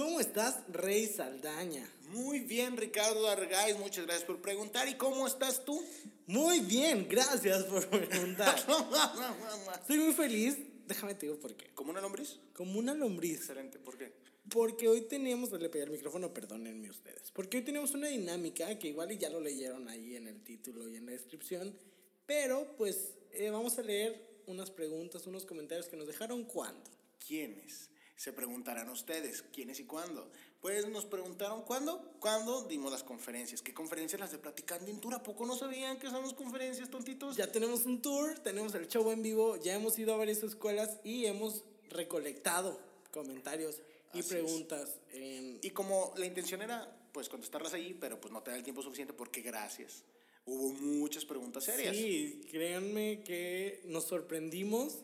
¿Cómo estás, Rey Saldaña? Muy bien, Ricardo Argaiz, muchas gracias por preguntar. ¿Y cómo estás tú? Muy bien, gracias por preguntar. Estoy muy feliz. Déjame te digo por qué. ¿Como una lombriz? Como una lombriz. Excelente, ¿por qué? Porque hoy tenemos, le pegué el micrófono, perdónenme ustedes. Porque hoy tenemos una dinámica que igual ya lo leyeron ahí en el título y en la descripción. Pero pues eh, vamos a leer unas preguntas, unos comentarios que nos dejaron cuándo. ¿Quiénes? Se preguntarán ustedes, ¿quiénes y cuándo? Pues nos preguntaron cuándo, cuándo dimos las conferencias. ¿Qué conferencias las de Platicando en Tour? ¿A poco no sabían que son las conferencias, tontitos? Ya tenemos un tour, tenemos el show en vivo, ya hemos ido a varias escuelas y hemos recolectado comentarios y Así preguntas. en- Y como la intención era, pues, contestarlas ahí, pero pues no te da el tiempo suficiente porque gracias. Hubo muchas preguntas serias. Sí, créanme que nos sorprendimos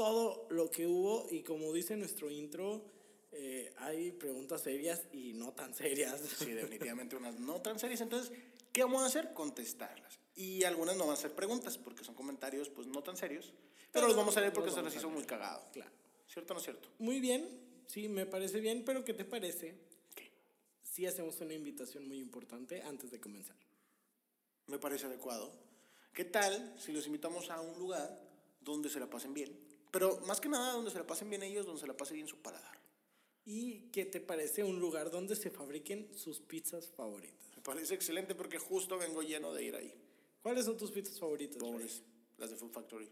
todo lo que hubo y como dice nuestro intro, eh, hay preguntas serias y no tan serias. Sí, definitivamente unas no tan serias. Entonces, ¿qué vamos a hacer? Contestarlas. Y algunas no van a ser preguntas, porque son comentarios pues no tan serios. Pero, los vamos a leer porque se a hizo muy cagado. Claro. ¿Cierto o no es cierto? Muy bien, sí, me parece bien, pero ¿qué te parece ¿Qué? si hacemos una invitación muy importante antes de comenzar? Me parece adecuado. ¿Qué tal si los invitamos a un lugar donde se la pasen bien? Pero más que nada, donde se la pasen bien ellos, donde se la pase bien su paladar. ¿Y qué te parece un lugar donde se fabriquen sus pizzas favoritas? Me parece excelente porque justo vengo lleno de ir ahí. ¿Cuáles son tus pizzas favoritas? Pobres, las de Food Factory.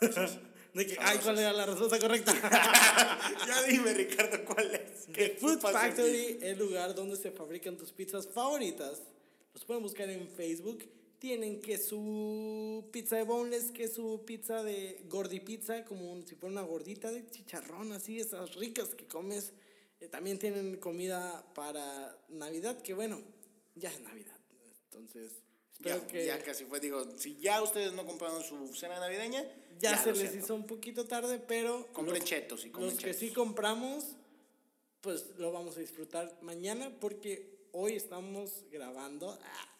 De que, ay, ¿cuál era la respuesta correcta? ya dime, Ricardo, ¿cuál es? The ¿Qué Food? Factory, el lugar donde se fabrican tus pizzas favoritas. Los pueden buscar en Facebook. Tienen que su pizza de boneless, que su pizza de gordi pizza, como un- si fuera una gordita de chicharrón, así, esas ricas que comes. Eh, también tienen comida para Navidad, que bueno, ya es Navidad. Entonces, espero Ya, que ya casi fue, digo, si ya ustedes no compraron su cena navideña, ya, se lo les siento. hizo un poquito tarde, pero Compren chetos y comen los que chetos. sí compramos, pues lo vamos a disfrutar mañana porque hoy estamos grabando. ah,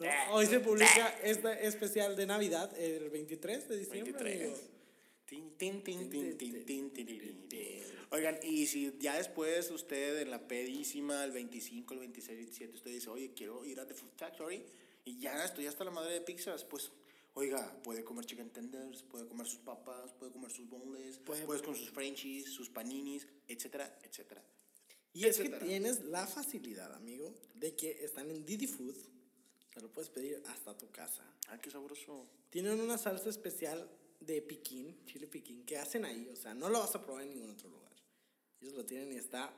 ¿no? Eh, Hoy se publica este especial de Navidad, el 23 de diciembre. 23. amigo. Tin, tin, tin, tin, tin, tin, tirirín. Oigan, y si ya después usted en la pedísima, el 25, el 26, el 27, usted dice, oye, quiero ir a The Food Factory y ya estoy hasta la madre de pizzas, pues, oiga, puede comer chicken tenders, puede comer sus papas, puede comer sus boneless, Puede- puede comer sus frenchies, sus paninis, etcétera, etcétera. Y es que etcétera. tienes la facilidad, amigo, de que están en Didi Food. Te lo puedes pedir hasta tu casa. Ah, qué sabroso. Tienen una salsa especial de piquín, chile piquín, que hacen ahí. O sea, no lo vas a probar en ningún otro lugar. Ellos lo tienen y está.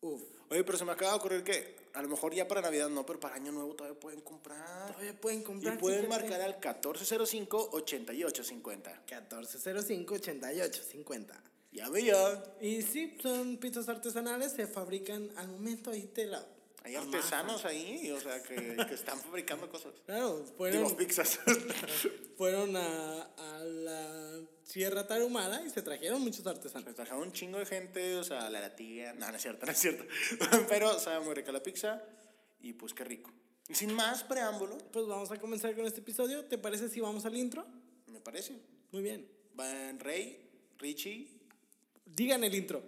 Uf. Oye, pero se me acaba de ocurrir que a lo mejor ya para Navidad no, pero para Año Nuevo todavía pueden comprar. Todavía pueden Y comprar. pueden fíjate. marcar al 1405-8850. 1405-8850. Ya veía. Y sí, son pizzas artesanales, se fabrican al momento ahí te la. Hay artesanos ahí, o sea, que, que están fabricando cosas. Claro, fueron, Digo, pizzas. fueron a, a la Sierra Tarahumara y se trajeron muchos artesanos. Me trajeron un chingo de gente, o sea, la latiga. No, no es cierto, no es cierto. Pero sabe muy rica la pizza y pues qué rico. Y sin más preámbulo, Pues vamos a comenzar con este episodio. ¿Te parece si vamos al intro? me parece. Muy bien. Van Rey, Richie, Digan el intro.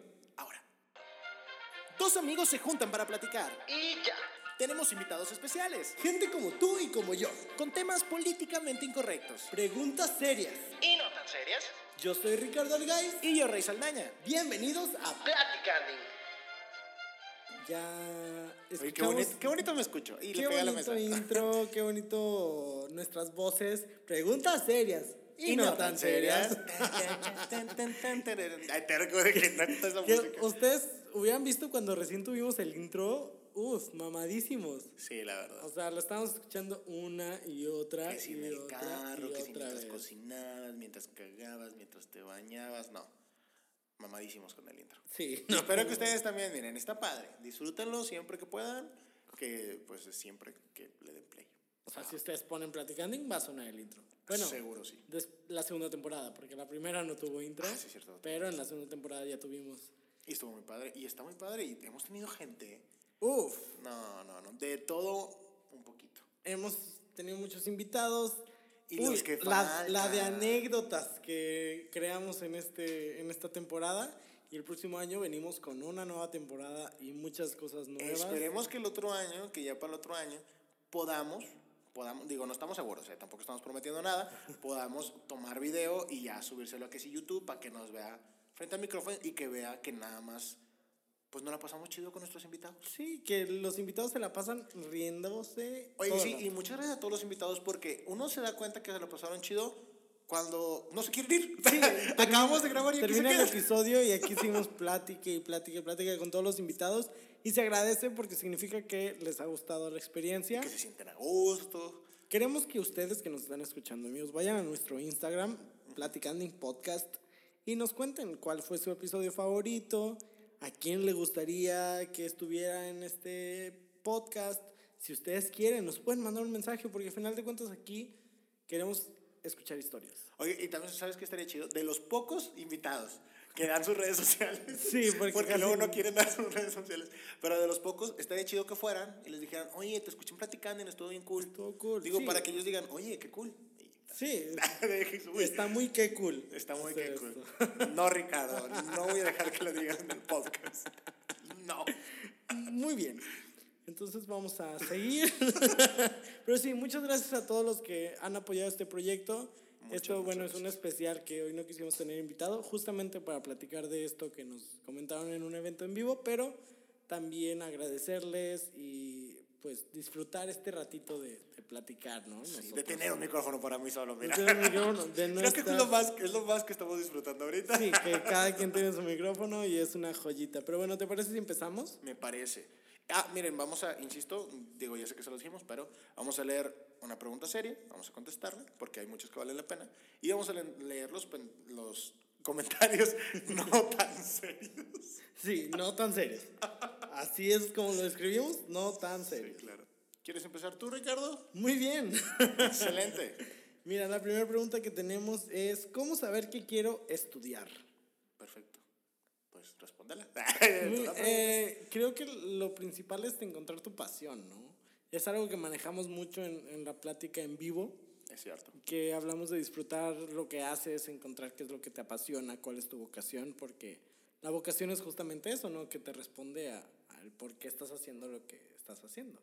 Dos amigos se juntan para platicar. Y ya. Tenemos invitados especiales, Gente como tú y como yo. con temas políticamente incorrectos. Preguntas serias. Y no tan serias. Yo soy Ricardo Algaiz. Y yo, Rey Saldaña. Bienvenidos a Platicando. Ya Oye, qué, bonito, qué bonito me escucho. Y Qué le la bonito mesa. intro, qué bonito nuestras voces. Preguntas serias y, no, tan serias. Ay, te recuerdo que no esa Que música. ustedes hubieran visto cuando recién tuvimos el intro, uff, mamadísimos. Sí, la verdad. O sea, lo estábamos escuchando una y otra Que si y en el otra carro, que si mientras vez. cocinabas, mientras cagabas, mientras te bañabas, no. Mamadísimos con el intro. Sí, Y espero que ustedes también, miren, está padre. Disfrútenlo siempre que puedan, que pues siempre que le den play. O sea, si ustedes ponen platicando, va a sonar el intro. Bueno, Seguro sí. la segunda temporada, porque la primera no tuvo intro, Ah, sí, cierto. pero en la segunda temporada ya tuvimos. Y estuvo muy padre, y está muy padre, y hemos tenido gente, Uf, no, no, no, de todo un poquito. hemos tenido muchos invitados. Y los que la, la de anécdotas que creamos en, este, en esta temporada. Y el próximo año venimos con una nueva temporada y muchas cosas nuevas. Esperemos que el otro año, que ya para el otro año, podamos, podamos, digo, no estamos seguros, eh, tampoco estamos prometiendo nada, podamos tomar video y ya subírselo a que sí YouTube para que nos vea frente al micrófono y que vea que nada más, pues no la pasamos chido con nuestros invitados. Sí, que los invitados se la pasan riéndose. Oye, sí, y muchas gracias a todos los invitados porque uno se da cuenta que se lo pasaron chido cuando no se quieren ir. Sí, Acabamos de grabar y aquí se Termina el episodio y aquí seguimos plática y plática y plática con todos los invitados. Y se agradece porque significa que les ha gustado la experiencia. Que se sienten a gusto. Queremos que ustedes que nos están escuchando, amigos, vayan a nuestro Instagram, Platicando en Podcast, y nos cuenten cuál fue su episodio favorito, a quién le gustaría que estuviera en este podcast. Si ustedes quieren, nos pueden mandar un mensaje, porque al final de cuentas aquí queremos escuchar historias. Oye, y también sabes que estaría chido, de los pocos invitados que dan sus redes sociales. Sí, porque luego no quieren dar sus redes sociales. Pero de los pocos, estaría chido que fueran y les dijeran, oye, te escuché platicando y estuvo bien cool. Estuvo cool, Digo, sí. para que ellos digan, oye, qué cool. Sí, está muy que cool. Está muy hacer que cool. esto. No, Ricardo, no voy a dejar que lo digan en el podcast. No. Muy bien. Entonces vamos a seguir. Pero sí, muchas gracias a todos los que han apoyado este proyecto. esto, muchas bueno, es un especial que hoy no quisimos tener invitado, justamente para platicar de esto que nos comentaron en un evento en vivo, pero también agradecerles y pues disfrutar este ratito de, de platicar, ¿no? Sí, de tener un micrófono para mí solo, mira. De micrófono, de Creo que es lo, más, es lo más que estamos disfrutando ahorita. Sí, que cada quien tiene su micrófono y es una joyita. Pero bueno, ¿te parece si empezamos? Me parece. Ah, miren, vamos a, insisto, digo, ya sé que se lo dijimos, pero vamos a leer una pregunta seria, vamos a contestarla, porque hay muchas que valen la pena, y vamos a le- leer los, los comentarios no tan serios. Sí, no tan serios. Así es como lo describimos, no tan Sí, serios. claro. ¿Quieres empezar tú, Ricardo? Muy bien. Excelente. Mira, la primera pregunta que tenemos es, ¿cómo saber qué quiero estudiar? Perfecto. Pues respóndela. Eh, creo que lo principal es encontrar tu pasión, ¿no? Es algo que manejamos mucho en, en la plática en vivo, es cierto. que hablamos de disfrutar lo que haces, encontrar qué es lo que te apasiona, cuál es tu vocación, porque la vocación es justamente eso, ¿no? Que te responde a- al por qué estás haciendo lo que estás haciendo.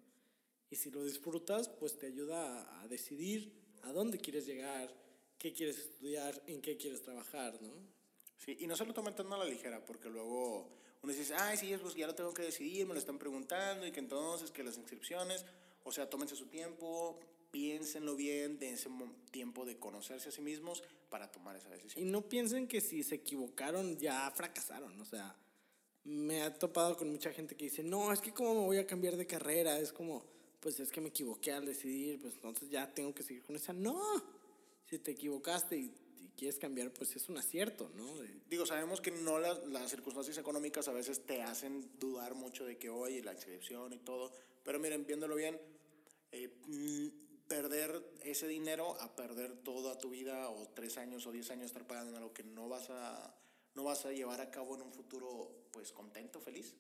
Y si lo disfrutas, pues te ayuda a, a decidir a dónde quieres llegar, qué quieres estudiar, en qué quieres trabajar, ¿no? Sí, y no se lo tomen tan a la ligera, porque luego uno dice, ay, sí, pues ya lo tengo que decidir, me lo están preguntando, y que entonces, que las inscripciones, o sea, tómense su tiempo, piénsenlo bien, dense tiempo de conocerse a sí mismos para tomar esa Y decisión. no piensen que si se equivocaron ya fracasaron. O sea, me ha topado con mucha gente que dice, no, es que cómo me voy a cambiar de carrera. Es como, pues es que me equivoqué al decidir, pues entonces ya tengo que seguir con esa. No, si te equivocaste y, y quieres cambiar, pues es un acierto, ¿no? Digo, sabemos que no las, las circunstancias económicas a veces te hacen dudar mucho de que, oye, la inscripción y todo, pero miren, viéndolo bien, eh, mm, perder ese dinero a perder toda tu vida o tres años o diez años estar pagando algo que no vas a, no vas a llevar a cabo en un futuro, pues, contento, feliz.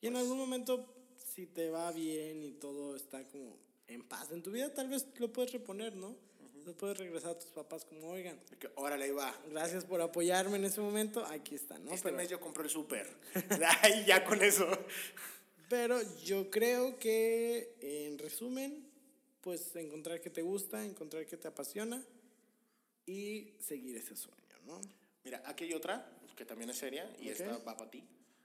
Y en algún momento, si te va bien y todo está como en paz en tu vida, tal vez lo puedes reponer, ¿no? Lo puedes regresar a tus papás como, oigan, que, órale, ahí va. gracias por apoyarme en ese momento, aquí está, ¿no? este Pero- mes yo compré el súper. Ay, ya con eso. Pero yo creo que, en resumen, pues encontrar que te gusta, encontrar que te apasiona y seguir ese sueño, ¿no? Mira, aquí hay otra que también es seria y Ok. esta va para ti,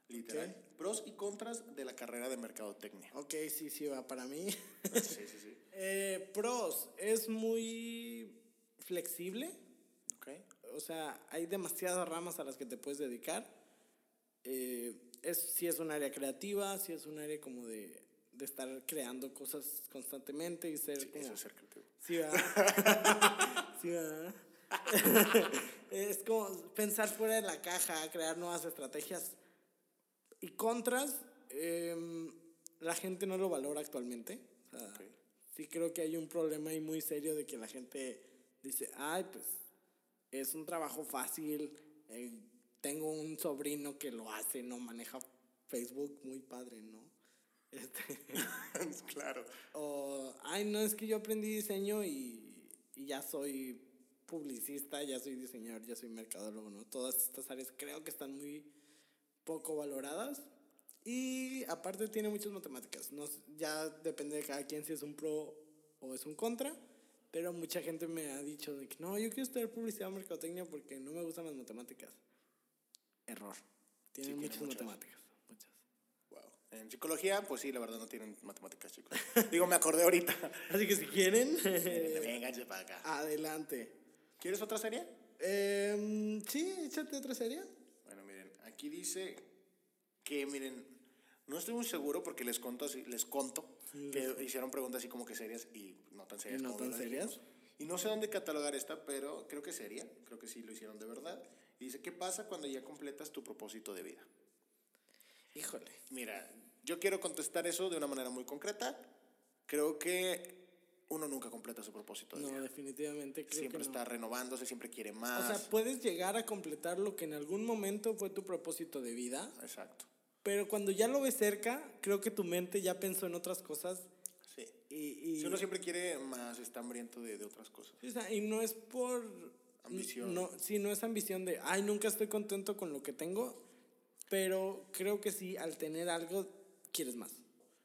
literal. Pros y contras de la carrera de mercadotecnia. Ok, sí, sí, va para mí. Sí, sí, sí. Eh, pros, es muy flexible, Ok. o sea, hay demasiadas ramas a las que te puedes dedicar. Eh, es, si es un área creativa, si es un área como de, de estar creando cosas constantemente y ser Sí, como... eso es ser creativo. Sí, ¿verdad? sí, ¿verdad? es como pensar fuera de la caja, crear nuevas estrategias. Y contras, em, la gente no lo valora actualmente. O sea, Ok. Sí creo que hay un problema ahí muy serio de que la gente dice, ay, pues es un trabajo fácil, eh, tengo un sobrino que lo hace, no maneja Facebook, muy padre, ¿no? Este, claro. o, ay, no, es que yo aprendí diseño y, y ya soy publicista, ya soy diseñador, ya soy mercadólogo, ¿no? Todas estas áreas creo que están muy, poco valoradas. Y aparte tiene muchas matemáticas. No, ya depende de cada quien si es un pro o es un contra. Pero mucha gente me ha dicho de que no, yo quiero estudiar publicidad o mercadotecnia porque no me gustan las matemáticas. Error. Tiene muchas. matemáticas. En psicología, pues sí, la verdad no tienen matemáticas, chicos. Digo, me acordé ahorita. Así que si quieren, Vénganse para acá. adelante. ¿Quieres otra serie? Em, sí, échate otra serie. Bueno, miren, aquí dice que, miren, no estoy muy seguro porque les conto así, les conto que hicieron preguntas así como que serias y no tan serias. ¿Y no tan serias? Y no sé dónde catalogar esta, pero creo que es seria, creo que sí lo hicieron de verdad. Y dice, ¿qué pasa cuando ya completas tu propósito de vida? Híjole. Mira, yo quiero contestar eso de una manera muy concreta. Creo que uno nunca completa su propósito de No, definitivamente creo Siempre que no. está renovándose, siempre quiere O más. sea, puedes llegar a completar lo que en algún momento fue tu propósito de vida, Exacto. pero cuando ya lo ves cerca, creo que tu mente ya pensó en otras cosas Sí. y, y, Si uno siempre quiere más, está hambriento de, de otras cosas. o sea, y no es por Ambición. No, sí, no es ambición de, ay, nunca estoy contento con lo que tengo, pero creo que sí, al tener algo, quieres más.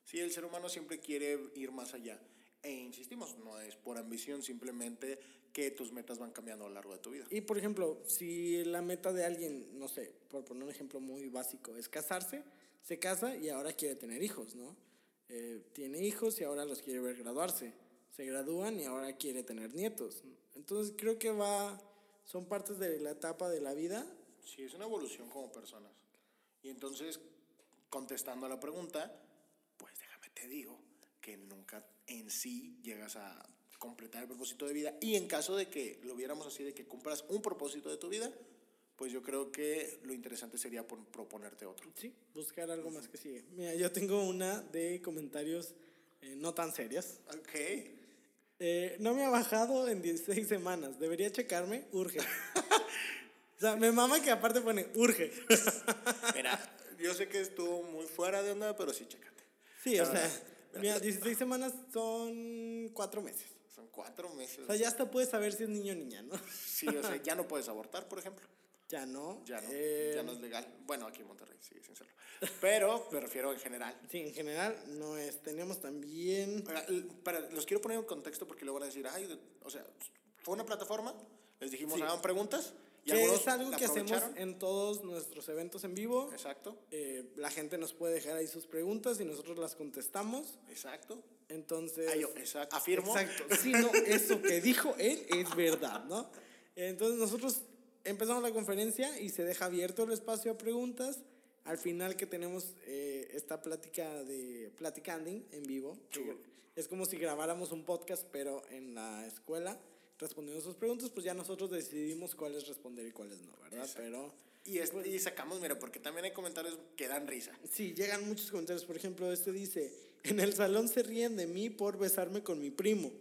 Sí, el ser humano siempre quiere ir más allá. E insistimos, no es por ambición, simplemente que tus metas van cambiando a lo largo de tu vida. Y por ejemplo, si la meta de alguien, no sé, por poner un ejemplo muy básico, es casarse, se casa y ahora quiere tener hijos, ¿no? Eh, tiene hijos y ahora los quiere ver graduarse. Se gradúan y ahora quiere tener nietos. Entonces creo que va, son partes de la etapa de la vida. Sí, es una evolución como personas. Y entonces, contestando a la pregunta, pues déjame te digo que nunca en sí llegas a completar el propósito de vida. Y en caso de que lo viéramos así, de que cumplas un propósito de tu vida, pues yo creo que lo interesante sería pon- proponerte otro. Sí, buscar algo más que sigue. Mira, yo tengo una de comentarios eh, no tan serias. Ok. Eh, no me ha bajado en 16 semanas. Debería checarme. Urge. sea, me mama que aparte pone urge. Mira, yo sé que estuvo muy fuera de onda, pero sí, chécate. Sí, o sea, verdad, mira, 16 semanas son 4 meses. Son cuatro meses. O sea, ya hasta puedes saber si es niño o niña, ¿no? Sí, o sea, ya no puedes abortar, por ejemplo. Ya no. Ya no, Eh, ya no es legal. Bueno, aquí en Monterrey sigue sin serlo. Pero me refiero en general. Sí, en general no es. Tenemos también. L- para, los quiero poner en contexto porque luego van a decir, ay, o sea, fue una plataforma, les dijimos, Sí. hagan preguntas. Que es algo que hacemos en todos nuestros eventos en vivo. Exacto, Eh, la gente nos puede dejar ahí sus preguntas y nosotros las contestamos. exacto. Entonces. Ah, yo, exacto. Afirmo. Exacto. Sí, no, eso que dijo él es verdad, ¿no? Entonces nosotros empezamos la conferencia y se deja abierto el espacio a preguntas. Al final que tenemos eh, esta plática de platicanding en vivo. Chulo. Es como si grabáramos un podcast, pero en la escuela, respondiendo sus preguntas, pues ya nosotros decidimos cuáles responder y cuáles no, ¿verdad? Exacto. Pero Y, es- y sacamos, mira, porque también hay comentarios que dan risa. sí, llegan muchos comentarios. Por ejemplo, este dice, en el salón se ríen de mí por besarme con mi primo,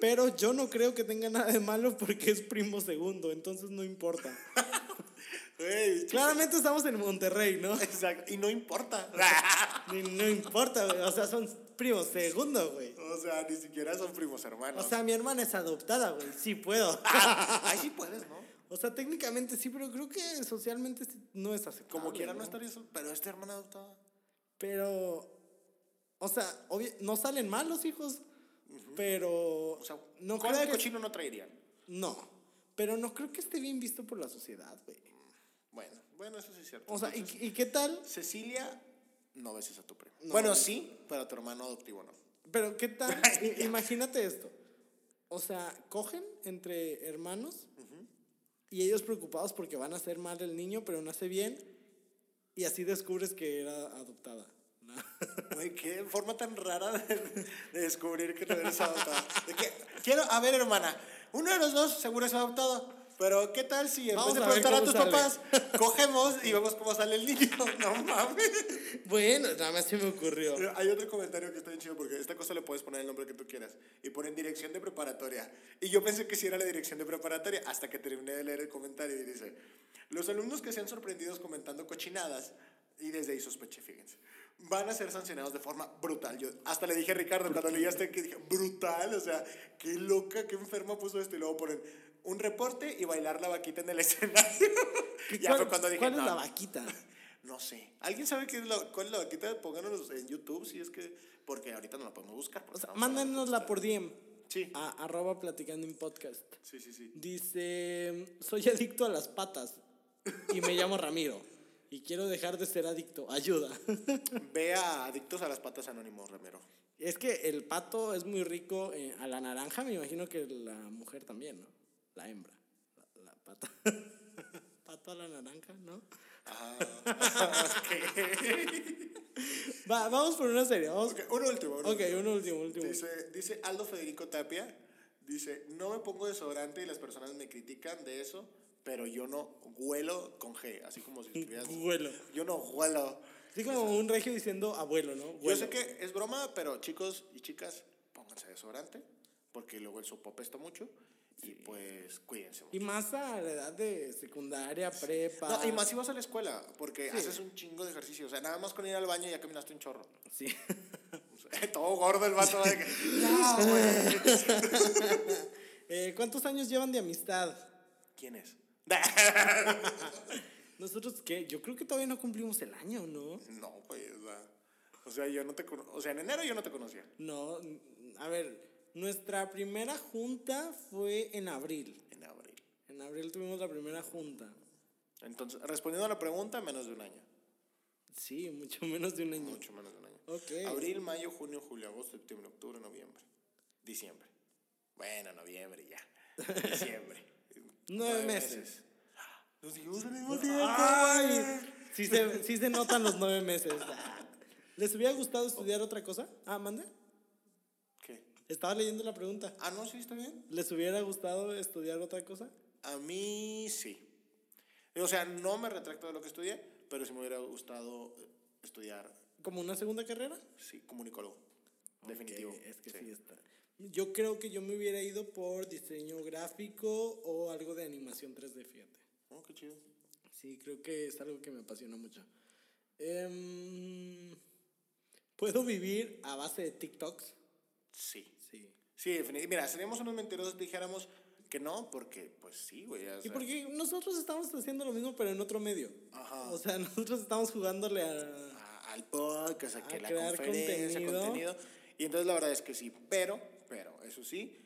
pero yo no creo que tenga nada de malo porque es primo segundo, entonces no importa. Claramente estamos en Monterrey, ¿no? Exacto. Y no importa. Ni- No importa. O sea, son primos segundo, güey. o sea, ni siquiera son primos hermanos. O sea, mi hermana es adoptada, güey. Sí puedo. Ay, sí puedes, ¿no? O sea, técnicamente sí, pero creo que socialmente no es aceptable. Como quiera no ¿no? estaría sol- pero esta hermana adoptada. Pero, o sea, obvio- no salen mal los hijos, pero O sea, no creo de que- cochino no traerían. No, pero no creo que esté bien visto por la sociedad, güey. Bueno, bueno, eso sí es cierto. O sea, ¿y, Entonces, y qué tal? Cecilia, no beses a tu primo. No. Bueno, sí, pero a tu hermano adoptivo no. Pero qué tal? Imagínate esto. O sea, cogen entre hermanos y ellos preocupados porque van a hacer mal el niño, pero nace bien y así descubres que era adoptada. ¿no? Güey, qué forma tan rara de, de descubrir que no eres adoptada. De que, quiero, a ver, hermana, uno de los dos seguro es adoptado. Pero, ¿qué tal si en Vamos vez de a preguntar a cómo tus sale. papás, cogemos y vemos cómo sale el niño? No mames. Bueno, nada más se me ocurrió. Pero Hay otro comentario que está bien chido porque esta cosa le puedes poner el nombre que tú quieras y ponen dirección de preparatoria. Y yo pensé que sí era la dirección de preparatoria hasta que terminé de leer el comentario y dice, los alumnos que sean sorprendidos comentando cochinadas, y desde ahí sospeché, fíjense, van a ser sancionados de forma brutal. Yo hasta le dije a Ricardo, cuando leí hasta que dije, brutal, o sea, qué loca, qué enferma puso esto. Y luego ponen un reporte y bailar la vaquita en el escenario. ya ¿Cuál- fue cuando dije, ¿Cuál es "No, la vaquita? No sé. ¿Alguien sabe qué es la, cuál es la vaquita? Pónganos en YouTube si es que. Porque ahorita no la podemos buscar. O sea, mándanosla por DM. Sí. A arroba platicando en podcast. Sí, sí, sí. Dice, soy adicto a las patas y me llamo Ramiro y quiero dejar de ser adicto. Ayuda. Ve a Adictos a las Patas Anónimos, Ramiro. es que el pato es muy rico eh, a la naranja, me imagino que la mujer también, ¿no? La hembra, la, la pata. pato a la naranja, ¿no? Ajá. Va, vamos por una serie, vamos. Ok, uno último. uno Ok, último. uno último, último. Dice, dice Aldo Federico Tapia, dice, no me pongo desodorante y las personas me critican de eso, pero yo no huelo con G, así como si estuvieras... Huelo. Yo no huelo. Así como un regio diciendo abuelo, ¿no? Yo Huelo. sé que es broma, pero chicos y chicas, pónganse desodorante, porque luego el sopo apesta mucho, y pues cuídense mucho. Y más a la edad de secundaria, prepa. No, y más si vas a la escuela, porque haces un chingo de ejercicio. O sea, nada más con ir al baño ya caminaste un chorro. Sí. Todo gordo el vato. de que, "Ya, güey". Eh, ¿Cuántos años llevan de amistad? ¿Quién es? Nosotros, ¿qué? Yo creo que todavía no cumplimos el año, ¿no? No, pues, o sea, yo no te O sea, en enero yo no te conocía. No, a ver, nuestra primera junta fue en abril. En abril. En abril tuvimos la primera junta. Entonces, respondiendo a la pregunta, menos de un año. Sí, mucho menos de un año. Mucho menos de un año. Ok. Abril, mayo, junio, julio, agosto, septiembre, octubre, noviembre. Diciembre. Bueno, noviembre ya. Diciembre. Nueve meses. Nos dijimos al mismo tiempo. ¡Ay! Sí se, sí se notan los nueve meses. ¿Les hubiera gustado estudiar otra cosa? Ah, mande. Estaba leyendo la pregunta. Ah, no, sí, está bien. ¿Les hubiera gustado estudiar otra cosa? A mí sí. O sea, no me retracto de lo que estudié, pero sí me hubiera gustado eh, estudiar, ¿Como una segunda carrera? sí, comunicólogo. Definitivo. Ok, es que sí. está. Yo creo que yo me hubiera ido por diseño gráfico o algo de animación 3D, fíjate. Oh, qué chido. Sí, creo que es algo que me apasiona mucho. Em, ¿Puedo vivir a base de TikToks? Sí. Sí. Sí, definitivamente. Mira, seríamos unos mentirosos si dijéramos que no, porque pues sí, güey. o Y porque nosotros estamos haciendo lo mismo, pero en otro medio. Ajá. O sea, nosotros estamos jugándole a... a- al podcast, a que la crear conferencia, contenido. contenido. Y entonces la verdad es que sí, pero, pero, eso sí,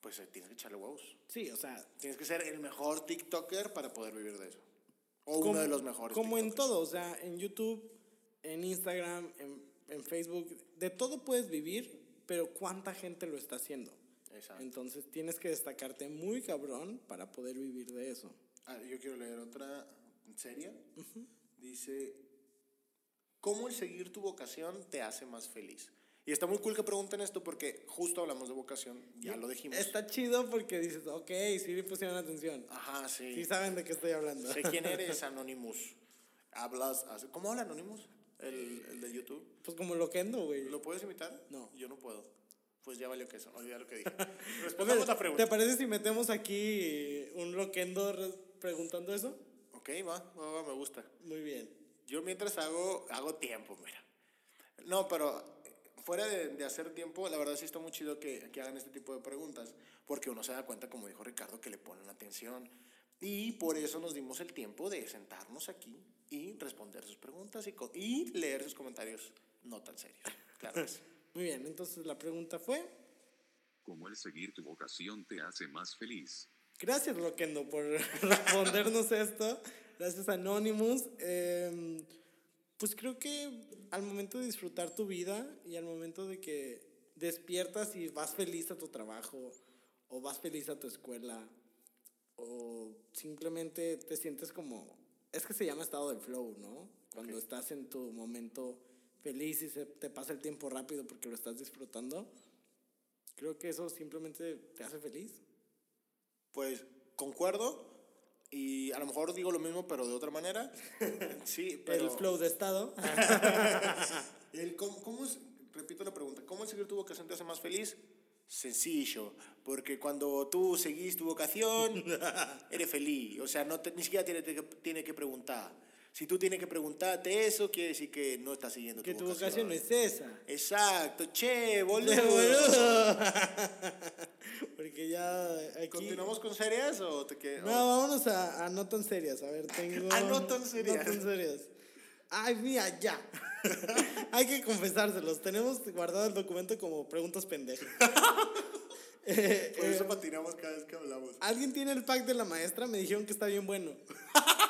pues eh, tienes que echarle huevos. Sí, o sea, Tienes que ser el mejor TikToker para poder vivir de eso. O como, uno de los mejores. Como en TikTokers. todo, o sea, en YouTube, en Instagram, en, en Facebook, de todo puedes vivir, pero ¿cuánta gente lo está haciendo? Exacto. Entonces tienes que destacarte muy cabrón para poder vivir de eso. Ah, yo quiero leer otra serie. Dice, ¿cómo el seguir tu vocación te hace más feliz? Y está muy cool que pregunten esto porque justo hablamos de vocación, ya lo dijimos. Está chido porque dices, ok, sí le pusieron atención. Ajá, sí. Sí saben de qué estoy hablando. Sé quién eres, Anonymous. Hablas, ¿cómo habla Anonymous? El, el de YouTube. Pues como loquendo, güey. ¿Lo puedes imitar? No. Yo no puedo. Pues ya valió que eso, olvida lo que dije. Respondamos la ¿Te pregunta. parece si metemos aquí un loquendo re- preguntando eso? Ok, va, va, va, me gusta. Muy bien. Yo mientras hago, hago tiempo, mira. No, pero fuera de, de hacer tiempo, la verdad sí está muy chido que, que hagan este tipo de preguntas, porque uno se da cuenta, como dijo Ricardo, que le ponen atención. Y por eso nos dimos el tiempo de sentarnos aquí y responder sus preguntas y, leer sus comentarios no tan serios. Claro que sí. Muy bien, entonces la pregunta fue, ¿Cómo el seguir tu vocación te hace más feliz? gracias Loquendo por respondernos esto, gracias Anonymous. Em, pues creo que al momento de disfrutar tu vida y al momento de que despiertas y vas feliz a tu trabajo o vas feliz a tu escuela o simplemente te sientes como, es que se llama estado de flow, ¿no? Cuando estás en tu momento feliz y se te pasa el tiempo rápido porque lo estás disfrutando. Creo que eso simplemente te hace feliz. Pues concuerdo y a lo mejor digo lo mismo, pero de otra manera. Sí, pero... El flow de estado. El cómo, cómo es- repito la pregunta, ¿cómo el seguir tu vocación te hace más feliz? Sencillo, porque cuando tú seguís tu vocación, eres feliz. O sea, no te- ni siquiera tiene, que- tiene que preguntar. Si tú tienes que preguntarte eso, quiere decir que no estás siguiendo que tu tu vocación. vocación no es esa. Exacto, che, boludo. Boludo. Porque ya aquí... ¿Continuamos con series o te quedas? No, vámonos a, a no tan serias. A ver, tengo... A no tan serias. No tan serias. Ay, mira, ya. Hay que confesárselos. Tenemos guardado el documento como preguntas pendejas. Eh, Por eso eh, patinamos cada vez que hablamos. ¿Alguien tiene el pack de la maestra? Me dijeron que está bien bueno.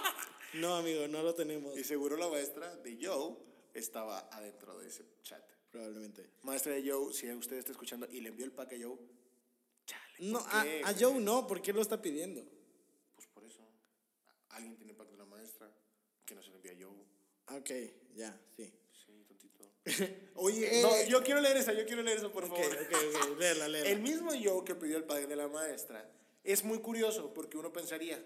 No, amigo, no lo tenemos. Y seguro la maestra de Joe estaba adentro de ese chat. Probablemente. Maestra de Joe, si usted está escuchando y le envió el pack a Joe, chale. No, ¿por a? Joe no, ¿por qué lo está pidiendo? Pues por eso. Alguien tiene el pack de la maestra que no se lo envía a Joe. Ok, ya, sí. Oye, Eh, no, yo quiero leer esa, yo quiero leer eso, por Ok, favor. ok, ok, léela, léela. El mismo Joe que pidió el pack de la maestra es muy curioso porque uno pensaría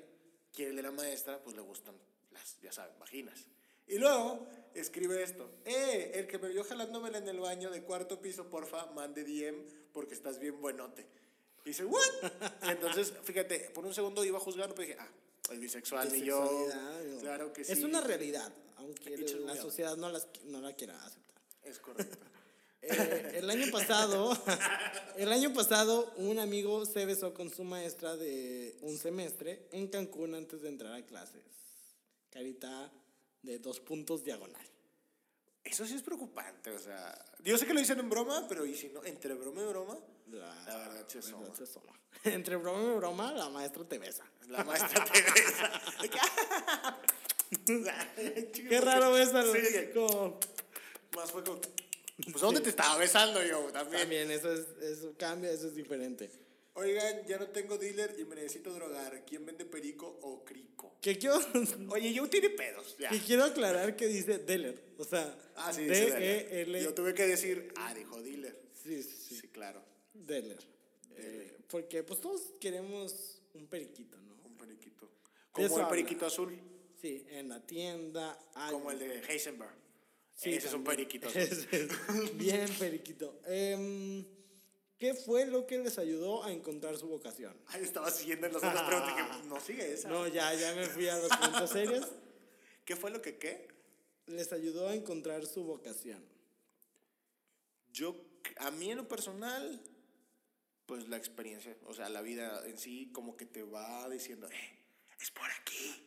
que el de la maestra, pues le gustan las, ya saben, vaginas. Y luego escribe esto: Eh, el que me vio jalándomela en el baño de cuarto piso, porfa, mande DM porque estás bien buenote. Y dice, ¿what? Y entonces, fíjate, por un segundo iba a juzgarlo, pero dije, ah, es bisexual. Bisexualidad, digo, Claro que sí. Es una realidad, aunque la sociedad no, las, no la quiera aceptar. Es correcto. Eh, el año pasado, el año pasado, un amigo se besó con su maestra de un semestre en Cancún antes de entrar a clases. Carita de dos puntos diagonal. Eso sí es preocupante, o sea, yo sé que lo dicen en broma, pero y si no, entre broma y broma, La, La verdad se asoma. Entre broma y broma, la maestra te besa. la maestra te besa. Qué raro besar. Sí, como- Más fue como, pues ¿dónde te estaba besando yo? También. También, eso, es, eso cambia, eso es diferente. Oigan, ya no tengo dealer y me necesito drogar. ¿Quién vende perico o crico? Que quiero, Oye, yo tiene pedos, ya. que quiero aclarar que dice Deller. O sea, Ah, sí, dice dealer. D-E-L. Yo tuve que decir, ah, dijo dealer. Sí, sí, sí. Sí, claro. Deller. Eh, porque pues todos queremos un periquito, ¿no? Un periquito. Como el habla. periquito azul, Sí, en la tienda. hay- como el de Heisenberg. Sí, Ese es un periquito es Bien periquito. Em, ¿Qué fue lo que les ayudó a encontrar su vocación? Ahí estaba siguiendo en las otras preguntas y dije, no sigue esa. No, ya, ya me fui a los puntos serios. ¿Qué fue lo que qué? Les ayudó a encontrar su vocación. Yo, a mí en lo personal, pues la experiencia, o sea, la vida en sí, como que te va diciendo, eh, es por aquí.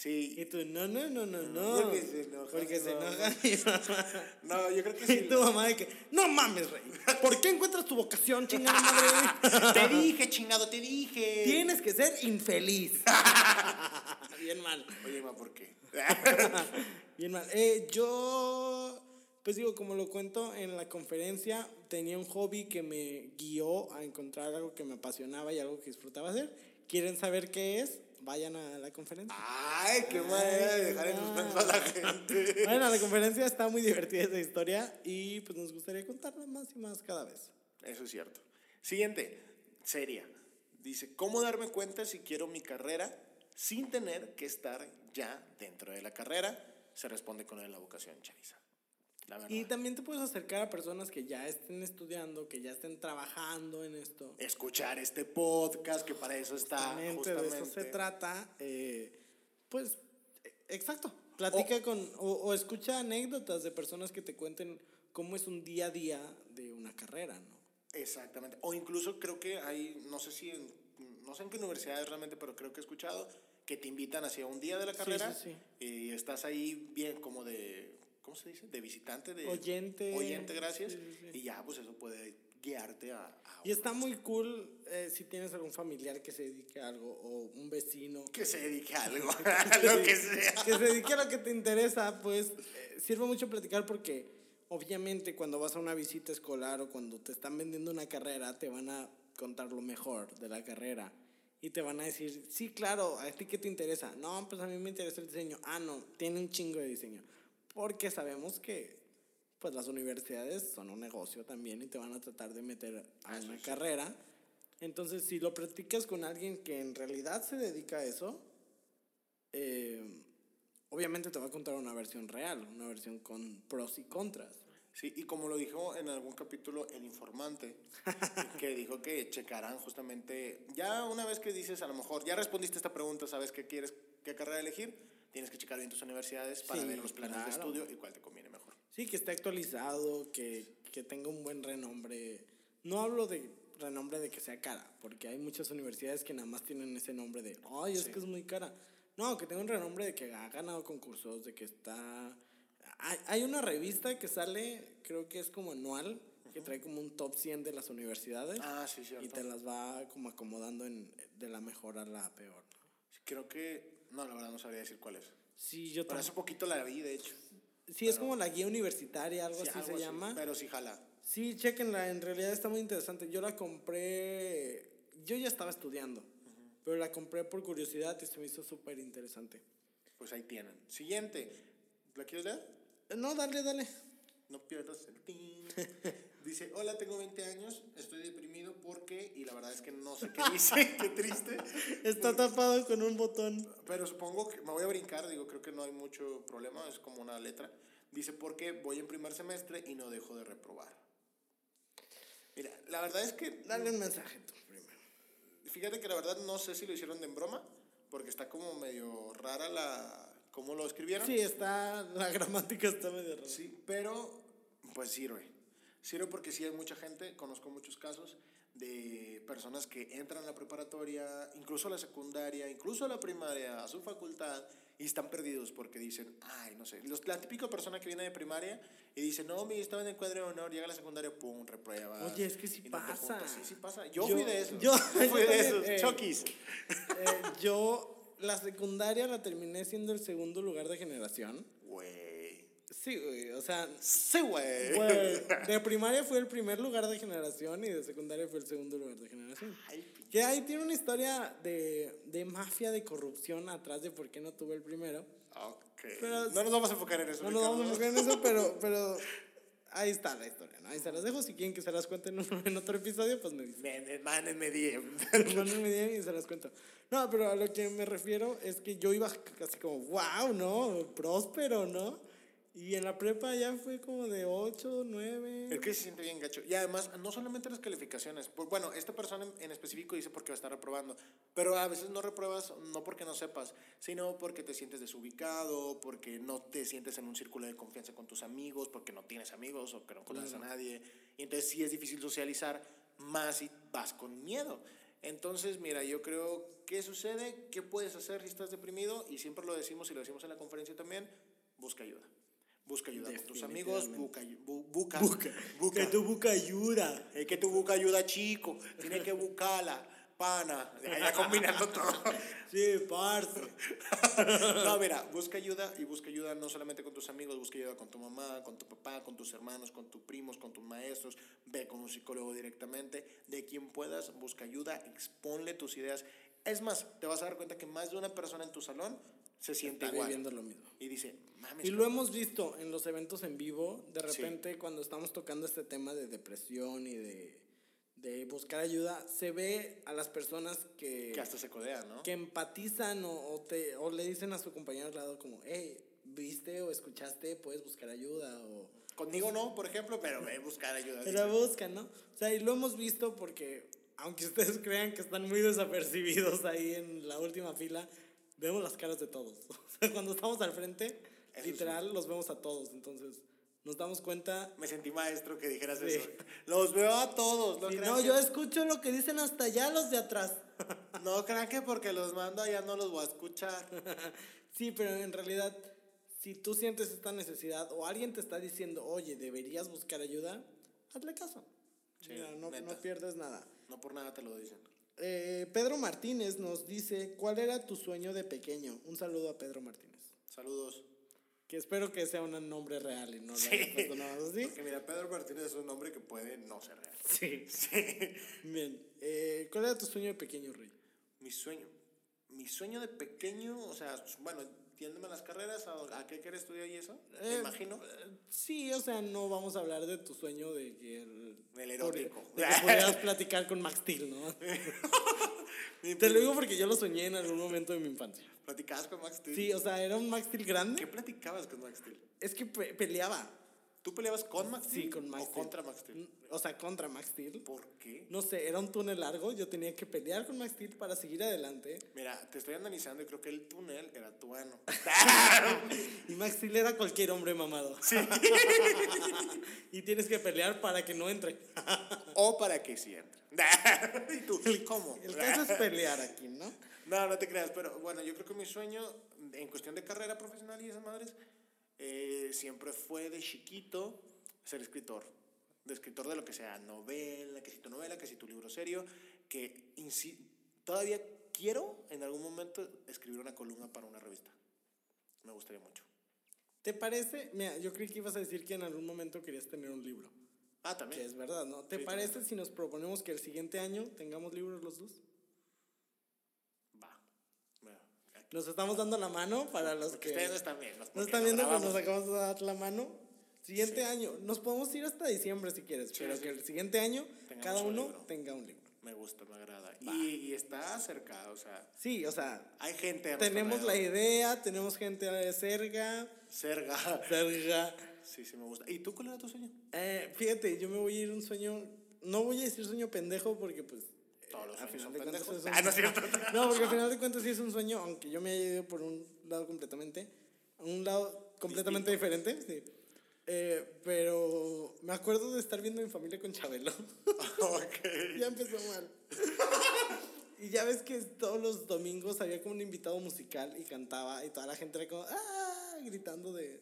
Y Sí, tú, no, no, no, no, no. Porque se enoja Porque se enoja mi mamá. no, yo creo que Y sí. tu mamá de que, no mames, rey. ¿Por qué encuentras tu vocación, chingada madre? te dije, chingado, te dije. Tienes que ser infeliz. Bien mal. Oye, ma, ¿por qué? Bien mal. Eh, yo, pues digo, como lo cuento en la conferencia, tenía un hobby que me guió a encontrar algo que me apasionaba y algo que disfrutaba hacer. ¿Quieren saber qué es? Vayan a la conferencia. Ay, qué manera de dejar en suspenso a la gente. Bueno, la conferencia está muy divertida esa historia y pues nos gustaría contarla más y más cada vez. Eso es cierto. Siguiente, seria. Dice, ¿cómo darme cuenta si quiero mi carrera sin tener que estar ya dentro de la carrera? Se responde con la vocación Chaisa. La verdad. Y también te puedes acercar a personas que ya estén estudiando, que ya estén trabajando en esto. Escuchar este podcast, que para eso está Justamente, justamente. de eso se trata. eh, pues, eh, exacto. Platica con, o, o escucha anécdotas de personas que te cuenten cómo es un día a día de una carrera, ¿no? Exactamente. O incluso creo que hay, no sé si en, no sé en qué universidades realmente, pero creo que he escuchado que te invitan hacia un día de la Sí, carrera sí, y estás ahí bien como de, ¿cómo se dice? De visitante, de Oyente. Oyente, gracias. Sí, sí, sí. Y ya, pues eso puede guiarte a... a Y está muy cool eh, si tienes algún familiar que se dedique a algo o un vecino. que se dedique a algo, lo que sea. que se dedique a lo que te interesa, pues eh, sirve mucho platicar porque obviamente cuando vas a una visita escolar o cuando te están vendiendo una carrera, te van a contar lo mejor de la carrera. Y te van a decir, sí, claro, ¿a ti qué te interesa? No, pues a mí me interesa el diseño. Ah, no, tiene un chingo de diseño. Porque sabemos que pues las universidades son un negocio también y te van a tratar de meter a una carrera. Entonces, si lo practicas con alguien que en realidad se dedica a eso, eh, obviamente te va a contar una versión real, una versión con pros y contras. Sí, y como lo dijo en algún capítulo el informante, que dijo que checarán justamente, ya una vez que dices, a lo mejor, ya respondiste esta pregunta, sabes qué quieres, qué carrera elegir, tienes que checar bien tus universidades para Sí, ver los planes de claro. estudio y cuál te conviene mejor. Sí, que esté actualizado, que, que tenga un buen renombre. No hablo de renombre de que sea cara, porque hay muchas universidades que nada más tienen ese nombre de, ay, es Sí. que es muy cara. No, que tenga un renombre de que ha ganado concursos, de que está... Hay, hay una revista que sale, creo que es como anual, que trae como un top 100 de las universidades Ah, sí, cierto. y te las va como acomodando en, de la mejor a la peor. Creo que. No, la verdad no sabría decir cuál es. Sí, yo Pero hace poquito la vi, de hecho. Sí, es como la guía universitaria, algo Sí, así algo se llama. Pero sí jala. Sí, chequenla, en realidad está muy interesante. Yo la compré, yo ya estaba estudiando, pero la compré por curiosidad y se me hizo súper interesante. Pues ahí tienen. Siguiente. ¿La quieres leer? No, dale, dale. No pierdas el tin. Dice, hola, tengo 20 años, estoy deprimido porque, y la verdad es que no sé qué dice, qué triste. Está tapado con un botón. Pero supongo que me voy a brincar, digo, creo que no hay mucho problema, es como una letra. Dice, porque voy en primer semestre y no dejo de reprobar. Mira, la verdad es que, Dale un mensaje tú primero. fíjate que la verdad no sé si lo hicieron de en broma, porque está como medio rara la, cómo lo escribieron. Sí, está, la gramática está medio rara. Sí, pero pues sirve. Sirve porque sí hay mucha gente, conozco muchos casos de personas que entran a la preparatoria, incluso a la secundaria, incluso a la primaria, a su facultad, y están perdidos porque dicen, ay, no sé, los, la típica persona que viene de primaria y dice, no, mi, estaba en el cuadro de honor, llega a la secundaria, pum, reprueba. Oye, es que sí y pasa. juntas. Sí, sí pasa. Yo, Yo- fui de esos. yo- fui yo de también, esos. eh. Chokis. Eh, yo la secundaria la terminé siendo el segundo lugar de generación. Güey. Sí, güey, o sea, Sí, güey. Güey, de primaria fue el primer lugar de generación y de secundaria fue el segundo lugar de generación. Ay, Que ahí tiene una historia de, de mafia, de corrupción atrás de por qué no tuve el primero. ok. Pero- no nos vamos a enfocar en eso. No nos vamos a enfocar en eso, pero, pero ahí está la historia, ¿no? Ahí se las dejo. Si quieren que se las cuente en, un- en otro episodio, pues me dicen. Mándenme DM. Mándenme DM y se las cuento. No, pero a lo que me refiero es que yo iba casi como, wow, ¿no? Próspero, ¿no? Y en la prepa ya fue como de 8, 9. Es que se siente bien gacho. Y además, no solamente las calificaciones. Por- bueno, esta persona en, específico dice porque va a estar reprobando. Pero a veces no repruebas no porque no sepas, sino porque te sientes desubicado, porque no te sientes en un círculo de confianza con tus amigos, porque no tienes amigos o que no conoces a nadie. Y entonces sí es difícil socializar, más si vas con miedo. Entonces, mira, yo creo, ¿qué sucede? ¿Qué puedes hacer si estás deprimido? Y siempre lo decimos y lo decimos en la conferencia también, busca ayuda. Busca ayuda con tus amigos, busca, bu- busca, busca. Que tu boca ayuda. Es que tu busca ayuda, chico. Tienes que buscarla, pana. Ya, ya combinando todo. Sí, parce. No, mira, busca ayuda y busca ayuda no solamente con tus amigos, busca ayuda con tu mamá, con tu papá, con tus hermanos, con tus primos, con tus maestros. Ve con un psicólogo directamente. De quien puedas, busca ayuda, exponle tus ideas. Es más, te vas a dar cuenta que más de una persona en tu salón se siente Está igual. viviendo lo mismo. Y dice, mames. Y lo hemos visto en los eventos en vivo, de Sí. repente cuando estamos tocando este tema de depresión y de, de buscar ayuda, se ve a las personas que, que hasta se codea, ¿no? que empatizan o, o te, o le dicen a su compañero al lado como, hey, viste o escuchaste, puedes buscar ayuda o... Conmigo no, por ejemplo, pero ve buscar ayuda. Pero dice. buscan, ¿no? O sea, y lo hemos visto porque, aunque ustedes crean que están muy desapercibidos ahí en la última fila, vemos las caras de todos. Cuando estamos al frente, Eso sí. literal, los vemos a todos. Entonces, nos damos cuenta. Me sentí maestro que dijeras Sí. eso. Los veo a todos. No, Sí, no, que, yo escucho lo que dicen hasta allá los de atrás. no crean que porque los mando allá no los voy a escuchar. Sí, pero en realidad, si tú sientes esta necesidad o alguien te está diciendo, oye, deberías buscar ayuda, hazle caso. Sí, Mira, no, no pierdes nada. No por nada te lo dicen. Eh, Pedro Martínez nos dice, ¿cuál era tu sueño de pequeño? Un saludo a Pedro Martínez. Saludos. Que espero que sea un nombre real y no lo Sí. nada más así. Porque mira, Pedro Martínez es un nombre que puede no ser real. Sí. Sí. Bien. Eh, ¿Cuál era tu sueño de pequeño, Rey? Mi sueño. Mi sueño de pequeño, o sea, bueno, tiéndeme las carreras, a, a qué quieres estudiar y eso, me Eh, imagino. eh, Sí, o sea, no vamos a hablar de tu sueño de que el... Del erótico. de que pudieras platicar con Max Steel, ¿no? Te lo digo porque yo lo soñé en algún momento de mi infancia. ¿Platicabas con Max Steel? Sí, o sea, era un Max Steel ¿Qué grande. platicabas con Max Steel? Es que pe- peleaba. ¿Tú peleabas con Max Steel? Sí, con Max ¿O Steel. contra Max Steel? O sea, contra Max Steel. ¿Por qué? No sé, era un túnel largo. Yo tenía que pelear con Max Steel para seguir adelante. Mira, te estoy analizando y creo que el túnel era tu ano. Y Max Steel era cualquier hombre mamado. y tienes que pelear para que no entre. O para que sí entre. ¿Y tú? ¿Cómo? El caso es pelear aquí, ¿no? No, no te creas, pero bueno, yo creo que mi sueño en cuestión de carrera profesional y esas madres eh, siempre fue de chiquito ser escritor. De escritor de lo que sea, novela, que si tu novela, que si tu libro serio, que todavía quiero en algún momento escribir una columna para una revista. Me gustaría mucho. ¿Te parece? Mira, yo creí que ibas a decir que en algún momento querías tener un libro. Ah, Que también. es verdad, ¿no? ¿Te Sí, parece si nos proponemos que el siguiente año tengamos libros los dos? Va. Va. Aquí. Nos estamos dando la mano para los Porque que ustedes no están viendo. no están viendo, pero nos acabamos de dar la mano. Siguiente año, nos podemos ir hasta diciembre si quieres, pero sí. que el siguiente año Tengamos cada un uno libro. tenga un libro. Me gusta, me agrada. Y, y está cerca, o sea, Sí, o sea, hay gente. tenemos la idea, tenemos gente de cerca, Cerca. cerca. Sí, sí, me gusta. ¿Y tú cuál era tu sueño? Eh, fíjate, yo me voy a ir un sueño, no voy a decir sueño pendejo porque pues Todos los al final de cuentas pendejos. es un- Ah, no es cierto. No, porque al final de cuentas sí es un sueño, aunque yo me haya ido por un lado completamente, a un lado completamente diferente, sí. Eh, pero me acuerdo de estar viendo mi familia con Chabelo. ya empezó mal. y ya ves que todos los domingos había como un invitado musical y cantaba y toda la gente era como ¡ah! gritando de,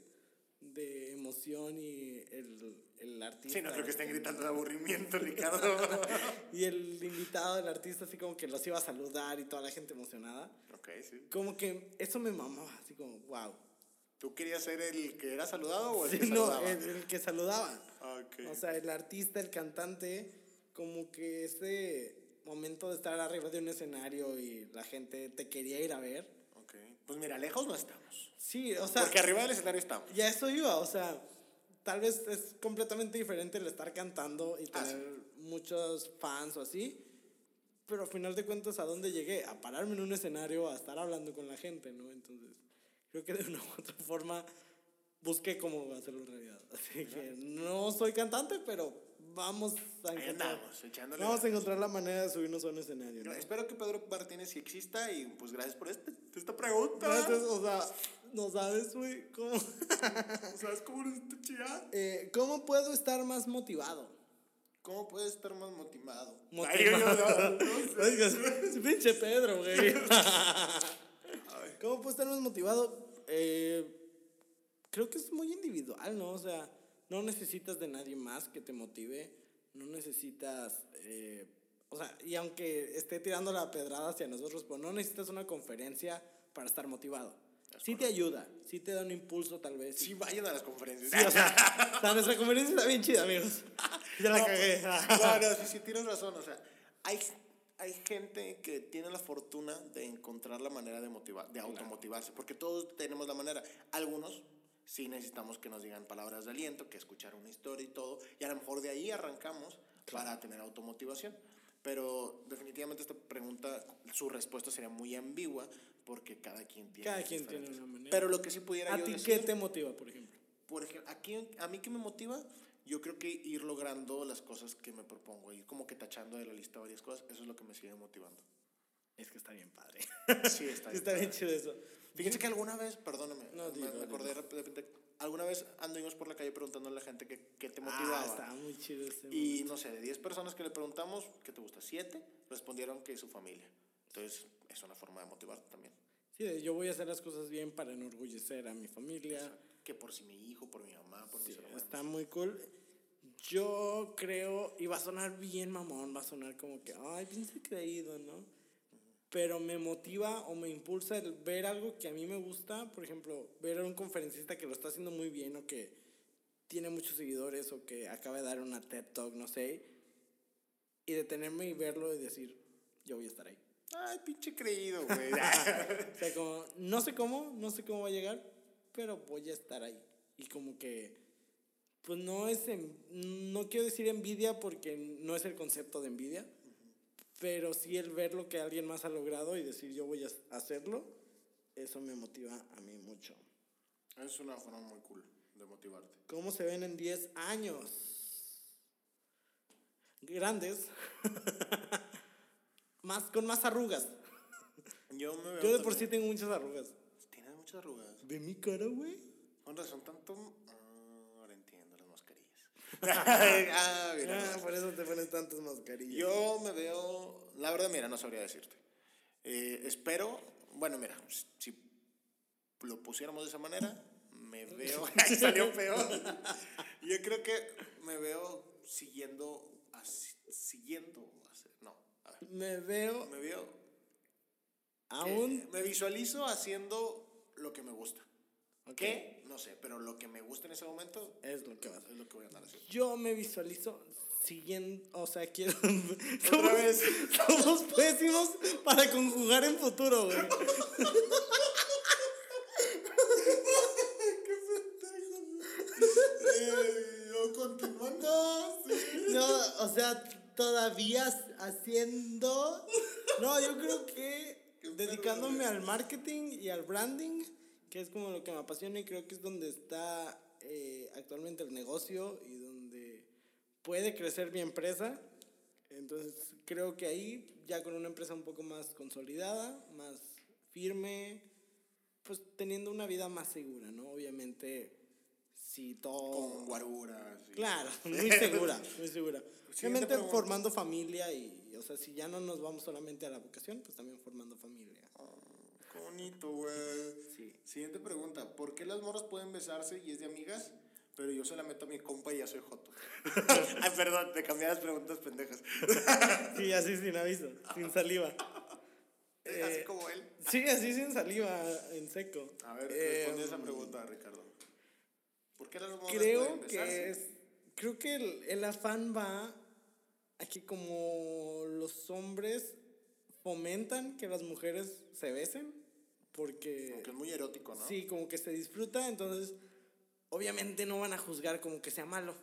de emoción y el, el artista. Sí, no creo que estén gritando de aburrimiento, Ricardo. Y el invitado, el artista, así como que los iba a saludar y toda la gente emocionada. ok, sí. Como que eso me mamaba, así como, wow. ¿Tú querías ser el que era saludado o el Sí, que no, saludaba? el, el que saludaba. Ok. O sea, el artista, el cantante, como que ese momento de estar arriba de un escenario y la gente te quería ir a ver. Pues mira, lejos no estamos. Sí, o sea, Porque arriba del escenario estamos. ya eso iba, o sea, tal vez es completamente diferente el estar cantando y Ah, tener muchos fans o así. Pero al final de cuentas, ¿a dónde llegué? A pararme en un escenario, a estar hablando con la gente, ¿no? Entonces, creo que de una u otra forma busqué cómo hacerlo realidad. Así que no soy cantante, pero vamos a encontrar, andamos, vamos a encontrar la manera de subirnos a un escenario, ¿no? Espero que Pedro Martínez sí exista y pues gracias por este, esta pregunta. O sea, no sabes, güey, cómo... ¿Sabes cómo eres chida? Eh, ¿Cómo puedo estar más motivado? ¿Cómo puedes estar más motivado? Motivado. Pinche Pedro, güey. ¿Cómo puedo estar más motivado? Eh, creo que es muy individual, ¿no? O sea, no necesitas de nadie más que te motive. No necesitas. eh, o sea, y aunque esté tirando la pedrada hacia nosotros, pues no necesitas una conferencia para estar motivado. Sí te ayuda, sí te da un impulso tal vez. Sí, vayan a las conferencias. Sí, o sea, o sea, nuestra conferencia está bien chida, amigos. Ya la No, cagué. No, sí, sí, tienes razón. O sea, hay, hay gente que tiene la fortuna de encontrar la manera de motivar, de automotivarse, porque todos tenemos la manera. Algunos sí necesitamos que nos digan palabras de aliento, que escuchar una historia y todo, y a lo mejor de ahí arrancamos para tener automotivación. Pero definitivamente esta pregunta, su respuesta sería muy ambigua, porque cada quien tiene. Cada quien tiene una manera. Pero lo que sí pudiera ¿A yo ti decir, qué te motiva, por ejemplo? por ejemplo, aquí, a mí que me motiva, yo creo que ir logrando las cosas que me propongo, ir como que tachando de la lista varias cosas, eso es lo que me sigue motivando. Es que está bien padre. Sí, está, Sí, está bien chido eso. Fíjense que alguna vez, perdóname, No, me, me acordé de repente, alguna vez anduvimos por la calle preguntándole a la gente qué, qué te Ah, motivaba. está muy chido ese. y no sé, de 10 personas que le preguntamos, ¿qué te gusta? 7 respondieron que su familia. Entonces, es una forma de motivarte también. Sí, yo voy a hacer las cosas bien para enorgullecer a mi familia. Que por si mi hijo, por mi mamá, por mis hermanos. Está muy cool. Yo creo, y va a sonar bien mamón, va a sonar como que, ay, pinche creído, ¿no? Pero me motiva o me impulsa el ver algo que a mí me gusta, por ejemplo, ver a un conferencista que lo está haciendo muy bien o que tiene muchos seguidores o que acaba de dar una TED Talk, no sé, y detenerme y verlo y decir, yo voy a estar ahí. Ay, pinche creído, güey. O sea, como, no sé cómo, no sé cómo va a llegar, pero voy a estar ahí. Y como que, pues no es, en- no quiero decir envidia porque no es el concepto de envidia, pero sí el ver lo que alguien más ha logrado y decir yo voy a hacerlo, eso me motiva a mí mucho. es una forma muy cool de motivarte. ¿Cómo se ven en 10 años? Grandes, más, con más arrugas. Yo me veo Yo de por sí tengo muchas arrugas. Tienes muchas arrugas. ¿De mi cara, güey? Con razón, tanto. Ah, mira. Ah, por eso te pones tantas mascarillas. Yo me veo, la verdad, mira, no sabría decirte. Eh, espero, bueno, mira, si lo pusiéramos de esa manera, me veo, ahí salió peor. Yo creo que me veo siguiendo, así- siguiendo, así- no, a ver, Me veo me veo, aún. me visualizo haciendo lo que me gusta. ¿Qué? No sé, pero lo que me gusta en ese momento Es lo que vas es lo que voy a andar haciendo. Yo me visualizo siguiendo, o sea, quiero... Vez. Somos pésimos para conjugar en futuro, güey. yo continuando. No, o sea, todavía haciendo... No, yo creo que dedicándome al marketing y al branding, que es como lo que me apasiona y creo que es donde está eh, actualmente el negocio y donde puede crecer mi empresa. Entonces creo que ahí ya con una empresa un poco más consolidada, más firme, pues teniendo una vida más segura, ¿no? Obviamente, si todo... Con guaruras. y- Claro, muy segura, muy segura. Obviamente formando familia y, o sea, si ya no nos vamos solamente a la vocación, pues también formando familia. Qué bonito, güey. Sí. Siguiente pregunta. ¿Por qué las morras pueden besarse y es de amigas? Pero yo se la meto a mi compa y ya soy joto. Ay, perdón, te cambié las preguntas pendejas. Sí, así sin aviso, sin saliva. Eh, Así como él. Sí, así sin saliva, en seco. A ver, Eh, responde esa pregunta, Ricardo. ¿Por qué las morras Creo pueden besarse? que es. Creo que el, el afán va a que como los hombres fomentan que las mujeres se besen, porque. Porque es muy erótico, ¿no? Sí, como que se disfruta, entonces obviamente no van a juzgar como que sea malo.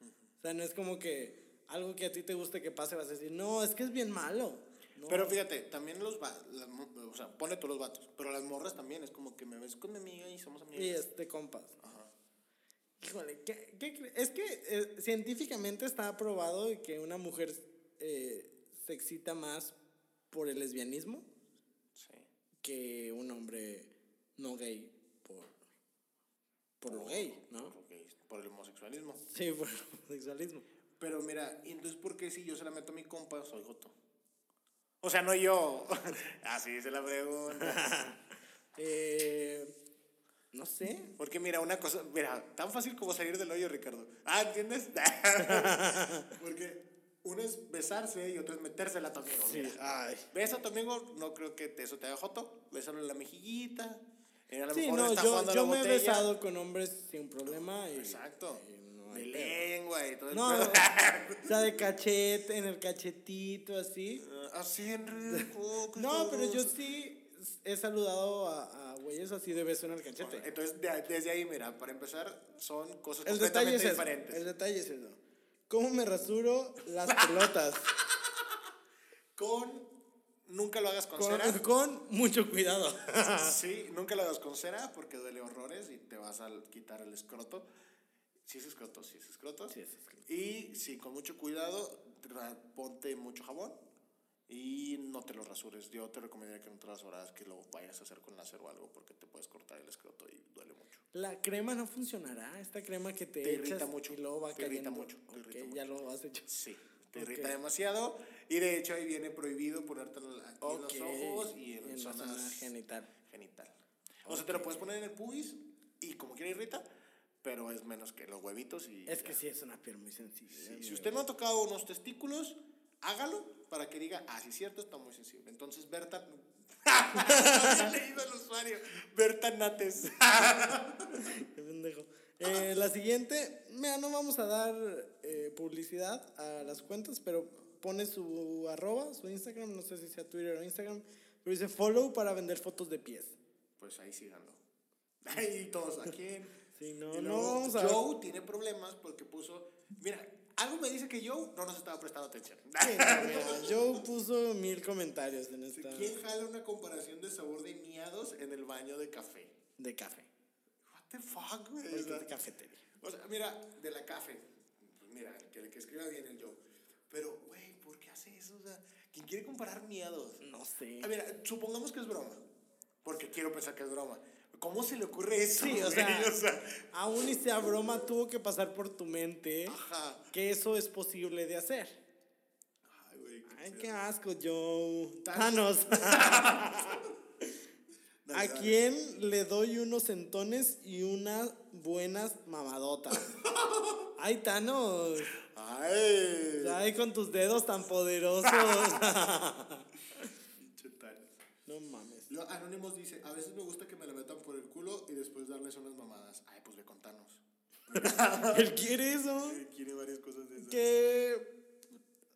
O sea, no es como que algo que a ti te guste que pase vas a decir, no, es que es bien malo. No. Pero fíjate, también los las o sea, pone todos los vatos, pero las morras también es como que me ves con mi amiga y somos amigas. Y es de compas. Ajá. Híjole, ¿qué, qué es que eh, científicamente está probado que una mujer eh, se excita más por el lesbianismo. Que un hombre no gay por, por lo gay, ¿no? Ok, por el homosexualismo. Sí, por el homosexualismo. Pero mira, ¿y entonces por qué si yo se la meto a mi compa soy joto? O sea, no yo. Así se la pregunta. Eh, no sé. Porque mira, una cosa, mira, tan fácil como salir del hoyo, Ricardo. Ah, ¿entiendes? Porque uno es besarse y otro es metérsela a tu amigo. mira. Ay. Besa a tu amigo, no creo que te- eso te haga joto. Bésalo en la mejillita. eh, a lo Sí, mejor no, está yo, yo me he besado con hombres sin problema. Y, Exacto. y no de lengua y todo el No, pedo. o sea, de cachete, en el cachetito, así. Así, Enrico. qué No, pero yo sí he saludado a, a güeyes así de beso en el cachete. Entonces, de- desde ahí, mira, para empezar, son cosas El completamente es eso. diferentes. El detalle es eso. ¿Cómo me rasuro las pelotas? Con. Nunca lo hagas con, con, cera. con mucho cuidado. Sí, nunca lo hagas con cera porque duele horrores y te vas a quitar el escroto. Si es escroto, si es escroto. Sí es escroto. Y sí, con mucho cuidado, ponte mucho jabón y no te lo rasures. Yo te recomendaría que no te rasuras, que lo vayas a hacer con láser o algo porque te puedes cortar el escroto y duele mucho. La crema no funcionará. Esta crema que te, Te irrita echas mucho, y luego va te irrita cayendo. mucho, te irrita ya lo has hecho. Sí, te Ok. irrita demasiado y de hecho ahí viene prohibido ponerte aquí Ok, en los ojos y en, en la zonas zona genital. genital. O sea, te lo puedes poner en el pubis y como quiera irrita, pero es menos que los huevitos y Es ya. que sí es una piel muy sensible. Sí, si usted no ha tocado unos testículos, hágalo para que diga, ah, sí es cierto, está muy sensible. Entonces, Berta... Había leído el usuario. Berta Nates. Qué pendejo. Eh, la siguiente, mira, no vamos a dar eh, publicidad a las cuentas, pero pone su arroba, su Instagram, no sé si sea Twitter o Instagram, pero dice follow para vender fotos de pies. Pues ahí síganlo. Ahí todos, ¿a quién? Sí, no, no luego, vamos a... Joe tiene problemas porque puso. Mira, algo me dice que Joe no nos estaba prestando atención. Sí, no, mira, Joe puso mil comentarios en esta ¿Quién jala una comparación de sabor de miados en el baño de café? de café, What the fuck, güey. de cafetería. O sea, mira, de la café. Mira, que, el que escriba bien el Joe. Pero, güey, ¿por qué hace eso? O sea, ¿quién quiere comparar miados? No sé. Ah, mira, supongamos que es broma. Porque quiero pensar que es broma. ¿Cómo se le ocurre eso? Sí, o sea, O sea, aún y sea broma, tuvo que pasar por tu mente Ajá. que eso es posible de hacer. Ay, güey, qué Ay, qué asco, Joe. Thanos. ¿A quién le doy unos sentones y unas buenas mamadotas? Ay, Thanos. Ay. Ay, con tus dedos tan poderosos. No mames. Anónimos dice, a veces me gusta que me lo metan por el culo y después darles unas mamadas. Ay, pues ve con Thanos. Él quiere eso. Eh, Quiere varias cosas de esas. Que,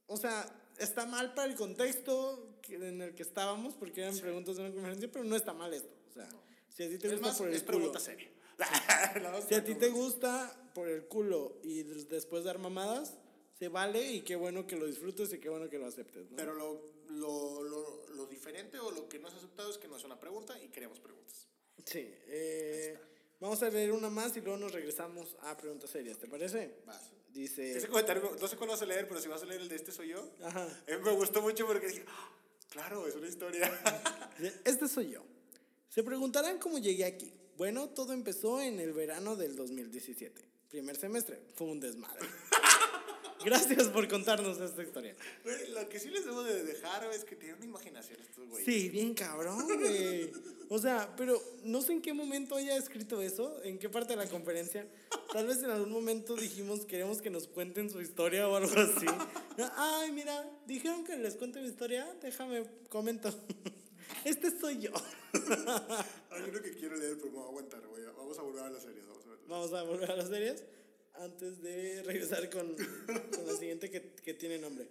o sea, está mal para el contexto en el que estábamos, porque eran preguntas de una conferencia, pero no está mal esto. O sea, si a ti te Es gusta más, por el es culo. pregunta seria. Si a ti te gusta por el culo y des- después dar mamadas, se vale y qué bueno que lo disfrutes y qué bueno que lo aceptes, ¿no? Pero lo, lo, lo, lo diferente o lo que no has aceptado es que no es una pregunta y queremos preguntas. Sí. eh, vamos a leer una más y luego nos regresamos a preguntas serias, ¿te parece? Vas. Dice. Ese comentario, no sé cuál vas a leer, pero si vas a leer el de este soy yo. Ajá. Eh, me gustó mucho porque dije, "Ah, claro, es una historia. Este soy yo. Se preguntarán cómo llegué aquí. Bueno, todo empezó en el verano del 2017. Primer semestre. Fue un desmadre. Gracias por contarnos esta historia. Güey, Lo que sí les debo de dejar es que tienen una imaginación estos güeyes. Sí, bien cabrón, güey. O sea, pero no sé en qué momento haya escrito eso, en qué parte de la conferencia. Tal vez en algún momento dijimos, queremos que nos cuenten su historia o algo así. Ay, mira, dijeron que les cuente mi historia, déjame comento. Este soy yo. Hay uno que quiero leer, pero me voy a aguantar. güey. Vamos a volver a las series. Vamos a ver. Vamos a volver a las series antes de regresar con, con la siguiente que, que tiene nombre.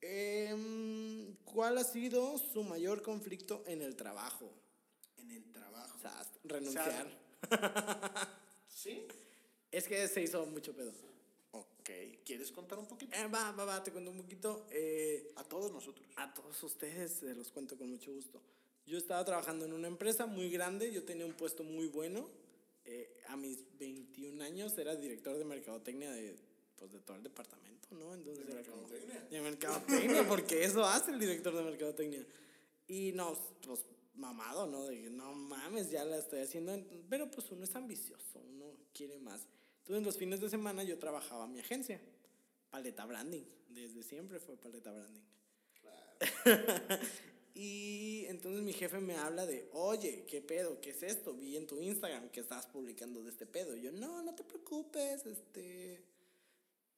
Em, ¿Cuál ha sido su mayor conflicto en el trabajo? En el trabajo. O sea, renunciar. ¿Sí? Es que se hizo mucho pedo. Ok. ¿Quieres contar un poquito? Eh, va, va, va, te cuento un poquito. Eh, A todos nosotros. a todos ustedes se los cuento con mucho gusto. Yo estaba trabajando en una empresa muy grande, yo tenía un puesto muy bueno. Eh, a mis 21 años era director de mercadotecnia de, pues, de todo el departamento, ¿no? Entonces era como- mercadotecnia? de mercadotecnia, porque eso hace el director de mercadotecnia. Y no, pues mamado, ¿no? De que no mames, ya la estoy haciendo. Pero pues uno es ambicioso, uno quiere más. Entonces los fines de semana yo trabajaba en mi agencia, Paleta Branding. Desde siempre fue Paleta Branding. y entonces mi jefe me habla de, oye, ¿qué pedo? ¿Qué es esto? Vi en tu Instagram que estás publicando de este pedo. Y yo, no, no te preocupes, este...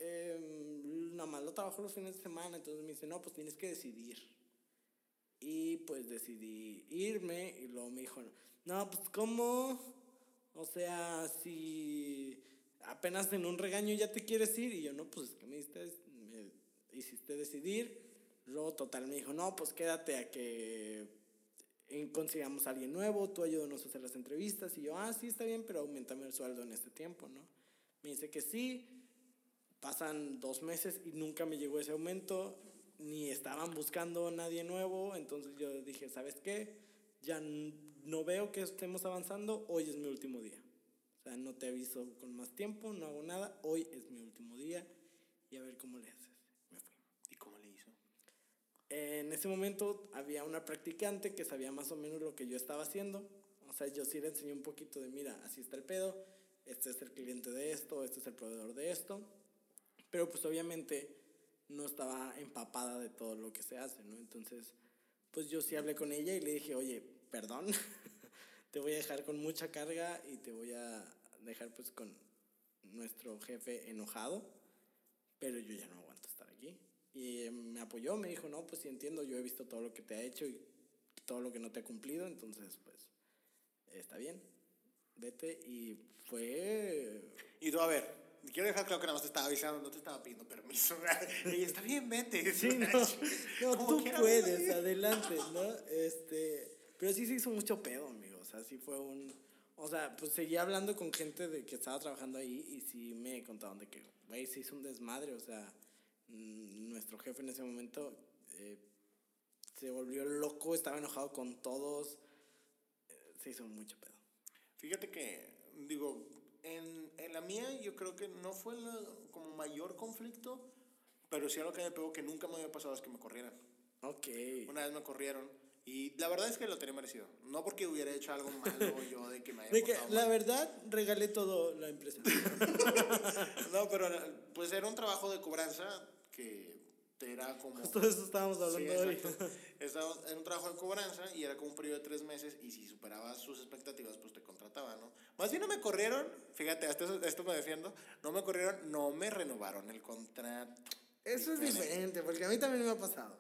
em, nada más lo trabajo los fines de semana. Entonces me dice, no, pues tienes que decidir. Y pues decidí irme y luego me dijo, no, pues ¿cómo? O sea, si apenas en un regaño ya te quieres ir y yo no, pues es que me, diste, me hiciste decidir. Luego total me dijo, no, pues quédate a que en- consigamos a alguien nuevo, tú ayúdanos a hacer las entrevistas. Y yo, ah, sí, está bien, pero aumentame el sueldo en este tiempo, ¿no? Me dice que sí, pasan dos meses y nunca me llegó ese aumento, ni estaban buscando nadie nuevo, entonces yo dije, ¿sabes qué? Ya no veo que estemos avanzando, hoy es mi último día. O sea, no te aviso con más tiempo, no hago nada, hoy es mi último día y a ver cómo le haces. Me fui. ¿Y cómo le hizo? En ese momento había una practicante que sabía más o menos lo que yo estaba haciendo. O sea, yo sí le enseñé un poquito de, mira, así está el pedo, este es el cliente de esto, este es el proveedor de esto. Pero pues obviamente no estaba empapada de todo lo que se hace, ¿no? Entonces, pues yo sí hablé con ella y le dije, oye, perdón, te voy a dejar con mucha carga y te voy a dejar pues con nuestro jefe enojado, pero yo ya no. Y me apoyó, me dijo, no, pues sí entiendo, yo he visto todo lo que te ha hecho y todo lo que no te ha cumplido, entonces pues está bien, vete y fue... Y tú, a ver, quiero dejar claro que nada más te estaba avisando, no te estaba pidiendo permiso. y está bien, vete. Sí, no, no tú puedes, güey. adelante, ¿no? Este, pero sí se hizo mucho pedo, amigo, o sea, sí fue un... O sea, pues seguía hablando con gente de que estaba trabajando ahí y sí me contaban de que, güey, se hizo un desmadre, o sea, nuestro jefe en ese momento eh, se volvió loco, estaba enojado con todos, eh, se hizo mucho pedo. Fíjate que, digo, en, en la mía yo creo que no fue la- como mayor conflicto, pero sí algo que me pegó que nunca me había pasado es que me corrieran. Ok. Una vez me corrieron Y la verdad es que lo tenía merecido. No porque hubiera hecho algo malo yo de que me haya De que, la mal. verdad, regalé todo la empresa. No, pero pues era un trabajo de cobranza que era como... Todo eso estábamos Sí, hablando hoy. exacto. Estaba- Era un trabajo de cobranza y era como un periodo de tres meses y si superabas sus expectativas, pues te contrataban, ¿no? Más bien no me corrieron, fíjate, hasta eso- esto me defiendo, no me corrieron, no me renovaron el contrato. Eso es diferente, porque a mí también me ha pasado.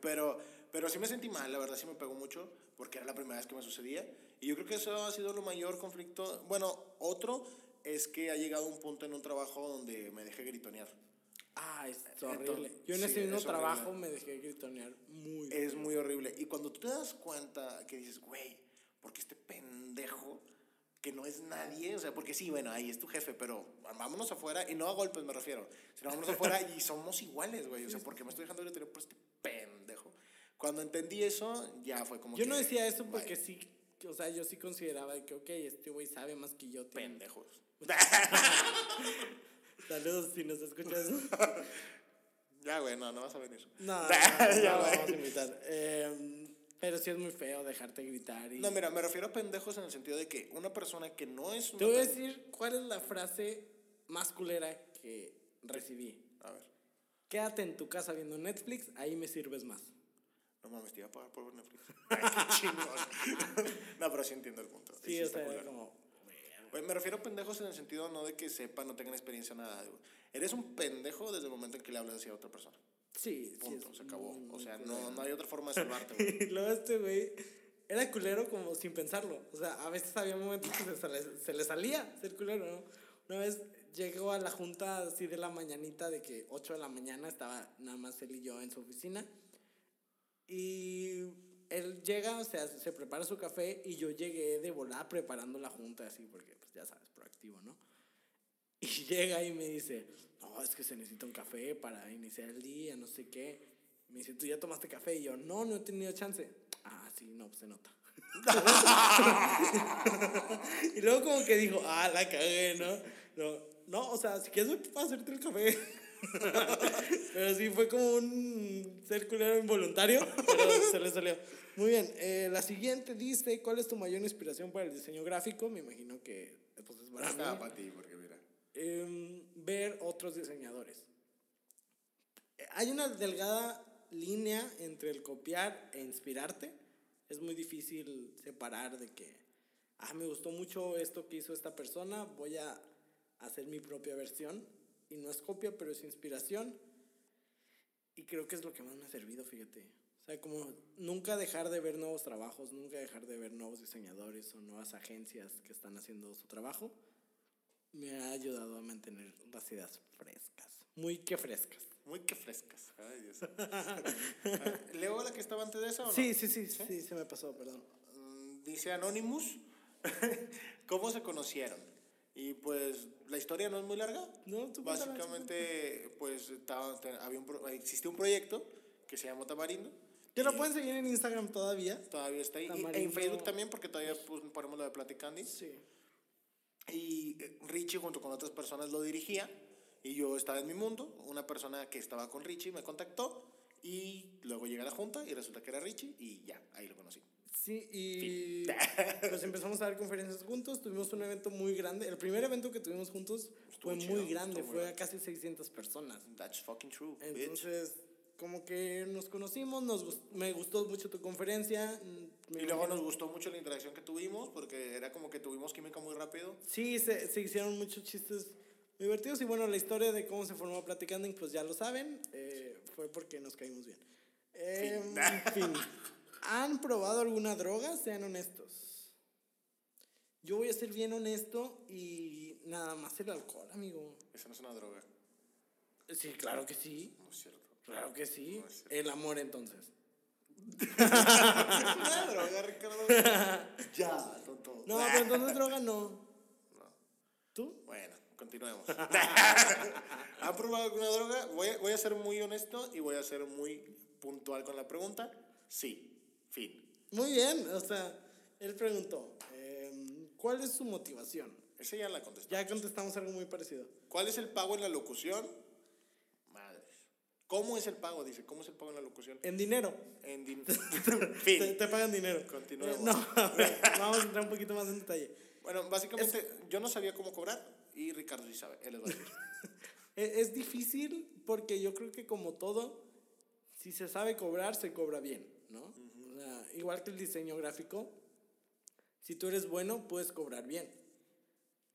Pero, pero sí me sentí mal, la verdad sí me pegó mucho, porque era la primera vez que me sucedía. Y yo creo que eso ha sido lo mayor conflicto. Bueno, otro es que ha llegado un punto en un trabajo donde me dejé gritonear. Ah, es Entonces, horrible. Yo en sí, ese mismo es horrible. trabajo me dejé gritonear muy Es muy horrible. Y cuando tú te das cuenta que dices, güey, porque este pendejo que no es nadie, o sea, porque sí, bueno, ahí es tu jefe, pero vámonos afuera, y no a golpes me refiero, sino vámonos afuera y somos iguales, güey, o sea, porque me estoy dejando gritonear por este pendejo. Cuando entendí eso, ya fue como Yo que, no decía eso porque sí, o sea, yo sí consideraba de que, ok, este güey sabe más que yo. tiene- Pendejos. Saludos si nos escuchas. Ya, güey, no, no vas a venir. No, no, Ya, no, vamos a invitar. Eh, pero sí es muy feo dejarte gritar. Y... No, mira, me refiero a pendejos en el sentido de que una persona que no es una Te voy a decir cuál es la frase más culera que recibí. A ver, Quédate en tu casa viendo Netflix, ahí me sirves más. no mames, te iba a pagar por Netflix. Ay, qué chingón. no, pero sí entiendo el punto. Sí, Sí o sea, como... Me refiero a pendejos en el sentido no de que sepan, no tengan experiencia, nada. güey. Eres un pendejo desde el momento en que le hablas así a otra persona. Sí, sí. Punto, es se acabó. O sea, no, no hay otra forma de salvarte, güey. Y luego este güey era culero como sin pensarlo. O sea, a veces había momentos que se, le- se le salía ser culero, ¿no? Una vez llegó a la junta así de la mañanita, de que 8 de la mañana estaba nada más él y yo en su oficina. Y él llega, o sea, se prepara su café y yo llegué de volar preparando la junta así, porque pues ya sabes, proactivo, ¿no? Y llega y me dice, no, es que se necesita un café para iniciar el día, no sé qué. Me dice, ¿tú ya tomaste café? Y yo, no, no he tenido chance. Ah, sí, no, pues se nota. y luego como que dijo, ah, la cagué, ¿no? No, no o sea, si quieres para hacerte el café. pero sí fue como un ser culero involuntario, pero se le salió. Muy bien, eh, la siguiente dice, ¿cuál es tu mayor inspiración para el diseño gráfico? Me imagino que pues, es para mí. para ti, porque mira. Em, ver otros diseñadores. Eh, Hay una delgada línea entre el copiar e inspirarte. Es muy difícil separar de que, ah, me gustó mucho esto que hizo esta persona, voy a hacer mi propia versión. Y no es copia, pero es inspiración. Y creo que es lo que más me ha servido, fíjate. O sea, como nunca dejar de ver nuevos trabajos, nunca dejar de ver nuevos diseñadores o nuevas agencias que están haciendo su trabajo me ha ayudado a mantener las ideas frescas. Muy que frescas. Muy que frescas. Ay, Dios. ¿Leo la que estaba antes de esa o no? Sí, sí, sí, sí, se me pasó, perdón. Mm, Dice Anonymous, ¿cómo se conocieron? Y pues la historia no es muy larga. No, tú cuéntala, tú Básicamente, pues estaba, había un, existía un proyecto que se llamó Tamarindo. Que lo pueden seguir en Instagram todavía. Todavía está ahí. Y- en Facebook también, porque todavía pues, ponemos lo de Platic Candy. Sí. Y eh, Richie junto con otras personas lo dirigía. Y yo estaba en mi mundo. Una persona que estaba con Richie me contactó. Y luego llegué a la junta y resulta que era Richie. Y ya, ahí lo conocí. Sí, y pues empezamos a dar conferencias juntos. Tuvimos un evento muy grande. El primer evento que tuvimos juntos Estuvo fue chido, muy grande, fue a casi 600 personas. That's fucking true. bitch. Entonces, como que nos conocimos, nos gust- me gustó mucho tu conferencia. mm, me Y luego nos gustó mucho la interacción que tuvimos, porque era como que tuvimos química muy rápido. Sí, se, se hicieron muchos chistes divertidos y bueno, la historia de cómo se formó Platicando, pues ya lo saben, eh, fue porque nos caímos bien. Eh, en fin, ¿han probado alguna droga? Sean honestos. Yo voy a ser bien honesto y nada más el alcohol, amigo. Esa no es una droga. Sí, claro que sí, No es cierto. claro que sí. No es. El amor entonces. una droga, Ricardo. ya, tonto. No, pero entonces droga no. No. ¿Tú? Bueno, continuemos. ¿Han probado alguna droga? Voy a, voy a ser muy honesto y voy a ser muy puntual con la pregunta. Sí. Fin. Muy bien, o sea, él preguntó, em, ¿cuál es su motivación? Esa ya la contesté. Ya contestamos algo muy parecido. ¿Cuál es el pago en la locución? Madres. ¿Cómo es el pago? Dice, ¿cómo es el pago en la locución? En dinero. En din- Te, fin. te pagan dinero. Continuemos. Eh, no, a ver, vamos a entrar un poquito más en detalle. Bueno, básicamente yo no sabía cómo cobrar y Ricardo sí sabe, él les va a decir. E- Es difícil porque yo creo que como todo, si se sabe cobrar, se cobra bien, ¿no? Sea, igual que el diseño gráfico, si tú eres bueno, puedes cobrar bien.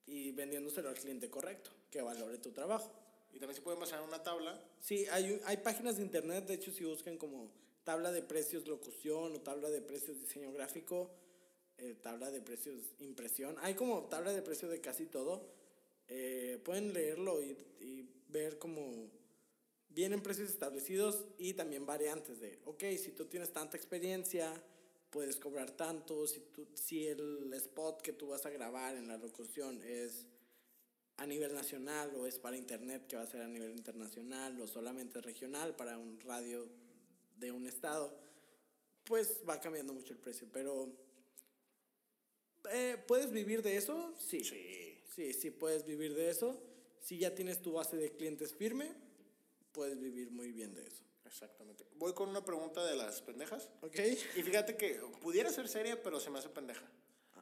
Y vendiéndoselo al cliente correcto, que valore tu trabajo. Y también se pueden basar en una tabla. Sí, hay, hay páginas de internet, de hecho, si buscan como tabla de precios locución o tabla de precios diseño gráfico, eh, tabla de precios impresión, hay como tabla de precios de casi todo. Eh, pueden leerlo y, y ver como vienen precios establecidos y también variantes de, ok, si tú tienes tanta experiencia, puedes cobrar tanto, si, tú, si el spot que tú vas a grabar en la locución es a nivel nacional o es para internet que va a ser a nivel internacional o solamente regional para un radio de un estado, pues va cambiando mucho el precio. Pero, eh, ¿puedes vivir de eso? Sí. Sí. Sí, sí puedes vivir de eso. Si ya tienes tu base de clientes firme, puedes vivir muy bien de eso. Exactamente. Voy con una pregunta de las pendejas. ¿Ok? Y fíjate que pudiera ser seria, pero se me hace pendeja.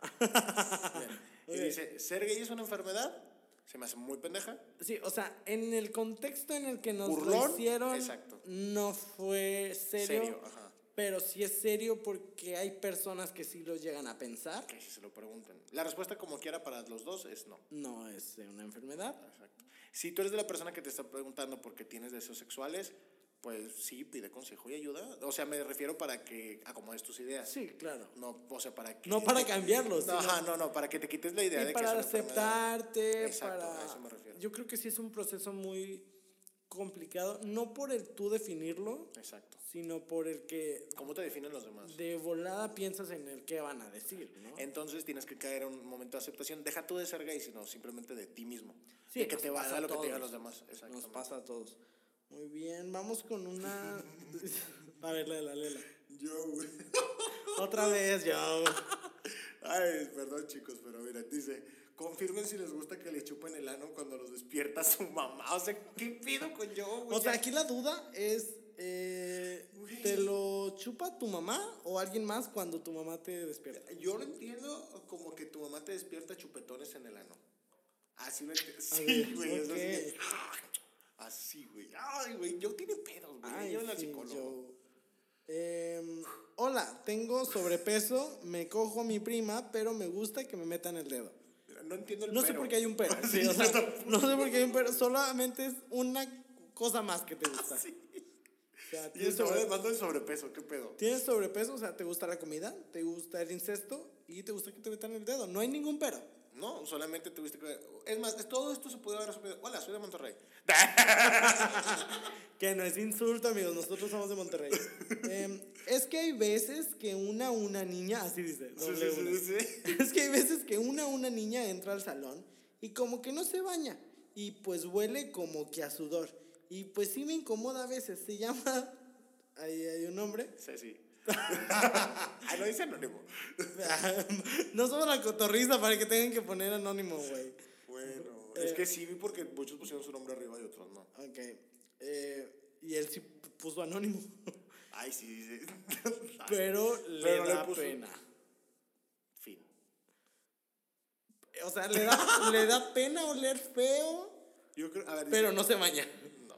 Bien. Y dice, ¿ser gay es una enfermedad? Se me hace muy pendeja. Sí, o sea, en el contexto en el que nos Burlón, lo hicieron, exacto. no fue serio, Serio, ajá. Pero sí es serio porque hay personas que sí lo llegan a pensar. Que si se lo pregunten. La respuesta como quiera para los dos es no. No es una enfermedad. Exacto. Si tú eres de la persona que te está preguntando por qué tienes deseos sexuales, pues sí, pide consejo y ayuda. O sea, me refiero para que acomodes tus ideas. Sí, claro. No, o sea, para que... No para cambiarlos, No, ajá, no, no, para que te quites la idea Y de que para es una enfermedad. aceptarte, Exacto, para... a eso me refiero. Yo creo que sí es un proceso muy complicado, no por el tú definirlo, Exacto. sino por el que ¿Cómo te definen los demás? de volada piensas en el que van a decir, ¿no? Entonces tienes que caer en un momento de aceptación. Deja tú de ser gay, sino simplemente de ti mismo. Sí, de que te pasa valga a lo que te digan los demás. Nos pasa a todos. Muy bien, vamos con una... a ver, Lela, Lela. Yo, güey. Otra vez, yo. Ay, perdón chicos, pero mira, dice, confirmen si les gusta que le chupen el ano cuando los despierta su mamá. O sea, ¿qué pido con yo, güey? O sea, aquí la duda es, eh. ¿te lo chupa tu mamá o alguien más cuando tu mamá te despierta? Yo lo entiendo como que tu mamá te despierta chupetones en el ano. Así lo entiendo. Sí, güey. es así güey. Ay, güey. Yo tiene pedos, güey. Al sí, psicólogo. yo. Em, hola, tengo sobrepeso, me cojo a mi prima, pero me gusta que me metan el dedo. No entiendo el No sé por qué hay un pero. sí, o sea, no sé por qué hay un pero. Solamente es una cosa más que te gusta. Sí. O sea, Y sobre- demandando el sobrepeso. ¿Qué pedo? tienes sobrepeso, o sea, te gusta la comida, te gusta el incesto y te gusta que te metan el dedo. No hay ningún pero. No, solamente tuviste que... Es más, todo esto se puede haber resumido. Hola, soy de Monterrey. Que no es insulto, amigos. Nosotros somos de Monterrey. Em, es que hay veces que una una niña, así dice. Sí, sí, sí. Es que hay veces que una una niña entra al salón y como que no se baña y pues huele como que a sudor. Y pues sí me incomoda a veces. Se llama. Ahí hay un nombre. Sí. ah, no dice anónimo. no somos la cotorriza para que tengan que poner anónimo, güey. Bueno, Eh. es que sí vi porque muchos pusieron su nombre arriba y otros no. Ok. Eh, y él sí puso anónimo. Ay, sí, sí. Pero le Pero le da puso- pena. fin. O sea, le da, le da pena oler feo, Yo creo, a ver, pero dice- no se baña. No,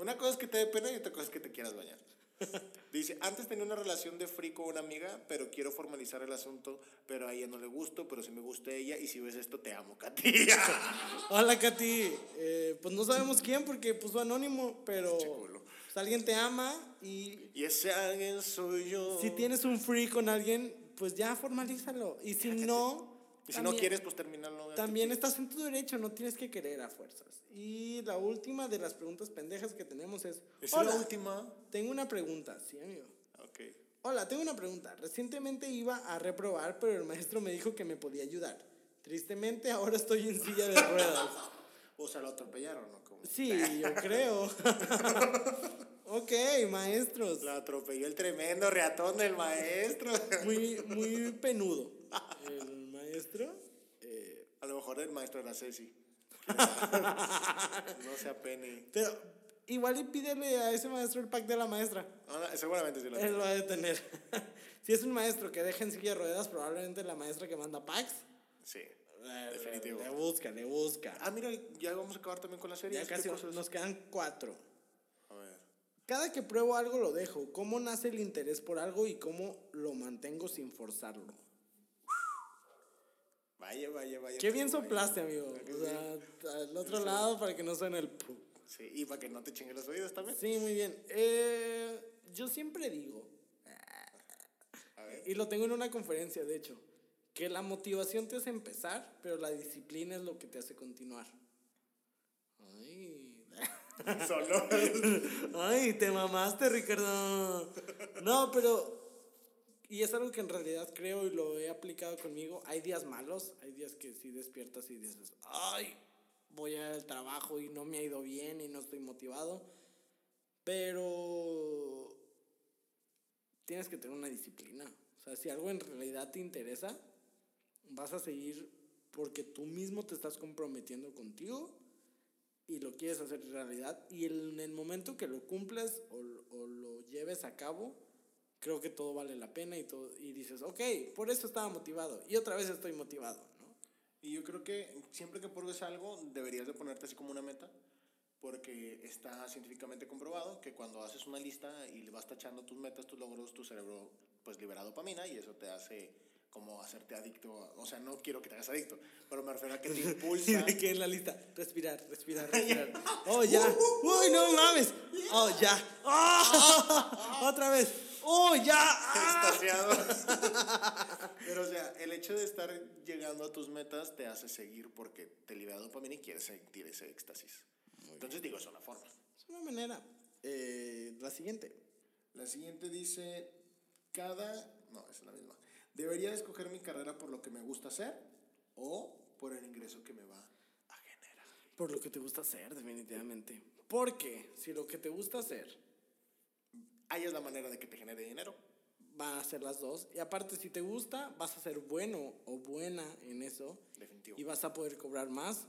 una cosa es que te dé pena y otra cosa es que te quieras bañar. Dice, antes tenía una relación de free con una amiga, pero quiero formalizar el asunto, pero a ella no le gusto, pero sí me gusta ella, y si ves esto, te amo, Katy. Hola, Katy. Eh, pues no sabemos quién porque puso anónimo, pero pues, alguien te ama y y ese alguien soy yo. si tienes un free con alguien, pues ya formalízalo. Y si no, Y si no quieres, pues terminarlo. También estás en tu derecho, no tienes que querer a fuerzas. Y la última de las preguntas pendejas que tenemos es, ¿Es hola, la última? tengo una pregunta, sí, amigo. Ok. Hola, tengo una pregunta. Recientemente iba a reprobar, pero el maestro me dijo que me podía ayudar. Tristemente, ahora estoy en silla de ruedas. O sea, lo atropellaron, ¿no? Sí, yo creo. ok, maestros. Lo atropelló el tremendo reatón del maestro. Muy, muy penudo. El maestro. eh, A lo mejor el maestro era Ceci. no sea pene. pero igual y pídele a ese maestro el pack de la maestra. Ah, seguramente sí lo Él lo ha de tener. si es un maestro que deja en silla de ruedas, probablemente la maestra que manda packs. Sí. eh, Definitivo. Le busca, le busca. Ah, mira, ya vamos a acabar también con la serie. ya casi nos quedan cuatro. A ver. Cada que pruebo algo lo dejo. ¿Cómo nace el interés por algo y cómo lo mantengo sin forzarlo? Vaya, vaya, vaya. Qué bien vaya. soplaste, amigo. ¿Verdad que O sea, al otro lado para que no suene el pu. Sí, y para que no te chinguen los oídos también. Sí, muy bien. Eh, yo siempre digo, A ver. y lo tengo en una conferencia, de hecho, que la motivación te hace empezar, pero la disciplina es lo que te hace continuar. Ay. Solo. Ay, te mamaste, Ricardo. No, pero. Y es algo que en realidad creo y lo he aplicado conmigo. Hay días malos, hay días que sí despiertas y dices, ay, voy al trabajo y no me ha ido bien y no estoy motivado. Pero. Tienes que tener una disciplina. O sea, si algo en realidad te interesa, vas a seguir porque tú mismo te estás comprometiendo contigo y lo quieres hacer realidad y en el momento que lo cumples o, o lo lleves a cabo, creo que todo vale la pena y, todo, y dices, ok, por eso estaba motivado y otra vez estoy motivado, ¿no? Y yo creo que siempre que pruebes algo, deberías de ponerte así como una meta, porque está científicamente comprobado que cuando haces una lista y le vas tachando tus metas, tus logros, tu cerebro pues libera dopamina y eso te hace como hacerte adicto, o sea, no quiero que te hagas adicto, pero me refiero a que te Y impulsa. de que en la lista, respirar, respirar, respirar. Oh, ya. Uy, no mames. Oh, ya. Oh, otra vez. Oh, ya. Ah. Pero, o sea, el hecho de estar llegando a tus metas te hace seguir porque te libera dopamina y quieres sentir ese éxtasis. Entonces, digo, es una forma. Es una manera. Eh, la siguiente. La siguiente dice, cada... No, es la misma. Debería escoger mi carrera por lo que me gusta hacer o por el ingreso que me va a generar. Por lo que te gusta hacer, definitivamente. Porque si lo que te gusta hacer Ahí es la manera de que te genere dinero. va a ser las dos. Y aparte, si te gusta, vas a ser bueno o buena en eso. Definitivo. Y vas a poder cobrar más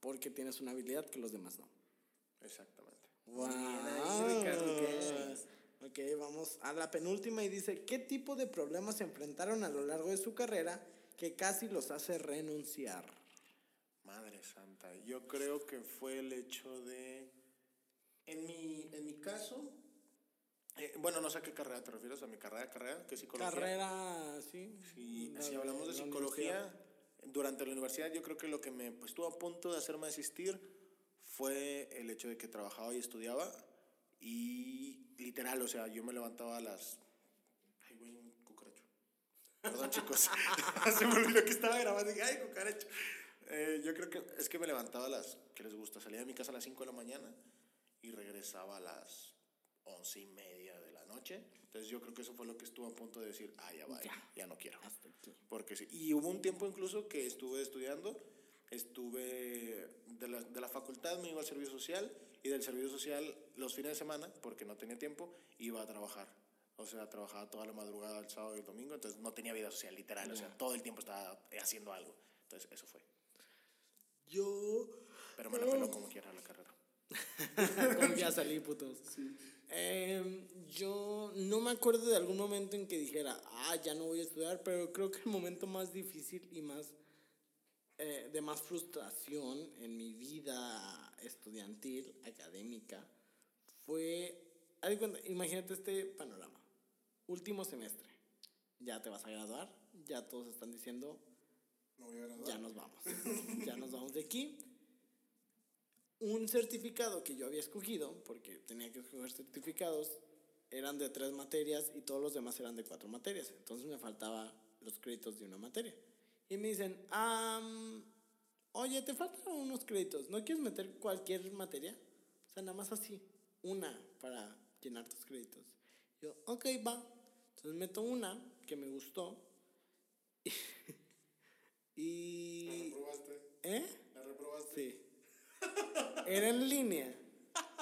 porque tienes una habilidad que los demás no. Exactamente. Wow. Ok, vamos a la penúltima y dice, ¿qué tipo de problemas se enfrentaron a lo largo de su carrera que casi los hace renunciar? Madre santa, yo creo que fue el hecho de... En mi, en mi caso, eh, bueno, no sé a qué carrera te refieres, a mi carrera, carrera, que es psicología. Carrera, sí. Si de hablamos de psicología, durante la universidad yo creo que lo que me pues, estuvo a punto de hacerme desistir fue el hecho de que trabajaba y estudiaba y literal, o sea, yo me levantaba a las... Ay, güey, un cucaracho. Perdón, chicos. Se me olvidó que estaba grabando. Dije, ay, cucaracho. Eh, yo creo que es que me levantaba a las... ¿Qué les gusta? Salía de mi casa a las 5 de la mañana y regresaba a las once y media de la noche. Entonces yo creo que eso fue lo que estuvo a punto de decir, ah, ya va, Ya. ya no quiero. Hasta aquí. Porque sí. Y hubo un tiempo incluso que estuve estudiando, estuve de la, de la facultad, me iba al servicio social y del servicio social los fines de semana, porque no tenía tiempo, iba a trabajar. O sea, trabajaba toda la madrugada el sábado y el domingo, entonces no tenía vida social, literal. O sea, todo el tiempo estaba haciendo algo. Entonces, eso fue. Yo... Pero me la peló como quiera la carrera. Ya salí, putos. Em, yo no me acuerdo de algún momento en que dijera, ah, ya no voy a estudiar, pero creo que el momento más difícil y más eh, de más frustración en mi vida estudiantil, académica, fue, imagínate este panorama. Último semestre, ya te vas a graduar, ya todos están diciendo, No voy a graduar. ya nos vamos. ya nos vamos de aquí. Un certificado que yo había escogido, porque tenía que escoger certificados, eran de tres materias y todos los demás eran de cuatro materias. Entonces me faltaba los créditos de una materia. Y me dicen, "Am, oye, te faltan unos créditos. ¿No quieres meter cualquier materia? O sea, nada más así, una para llenar tus créditos. Yo, ok, va. Entonces meto una que me gustó. y... reprobaste? ¿Eh? ¿La reprobaste? Sí. Era en línea.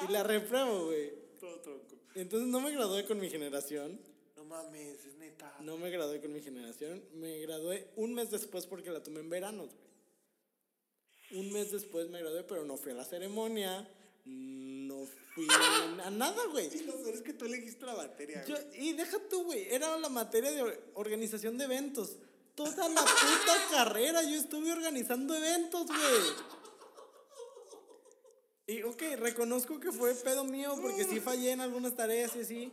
Y la repruebo, güey. Todo tronco. Entonces no me gradué con mi generación. No mames, es neta. No me gradué con mi generación. Me gradué un mes después porque la tomé en verano, güey. Un mes después me gradué, pero no fui a la ceremonia. No fui a nada, güey. Y lo peor es que tú elegiste la materia. Yo- y deja tú, güey, era la materia de or- organización de eventos. Toda la puta carrera yo estuve organizando eventos, güey. Y ok, reconozco que fue pedo mío porque sí fallé en algunas tareas y así.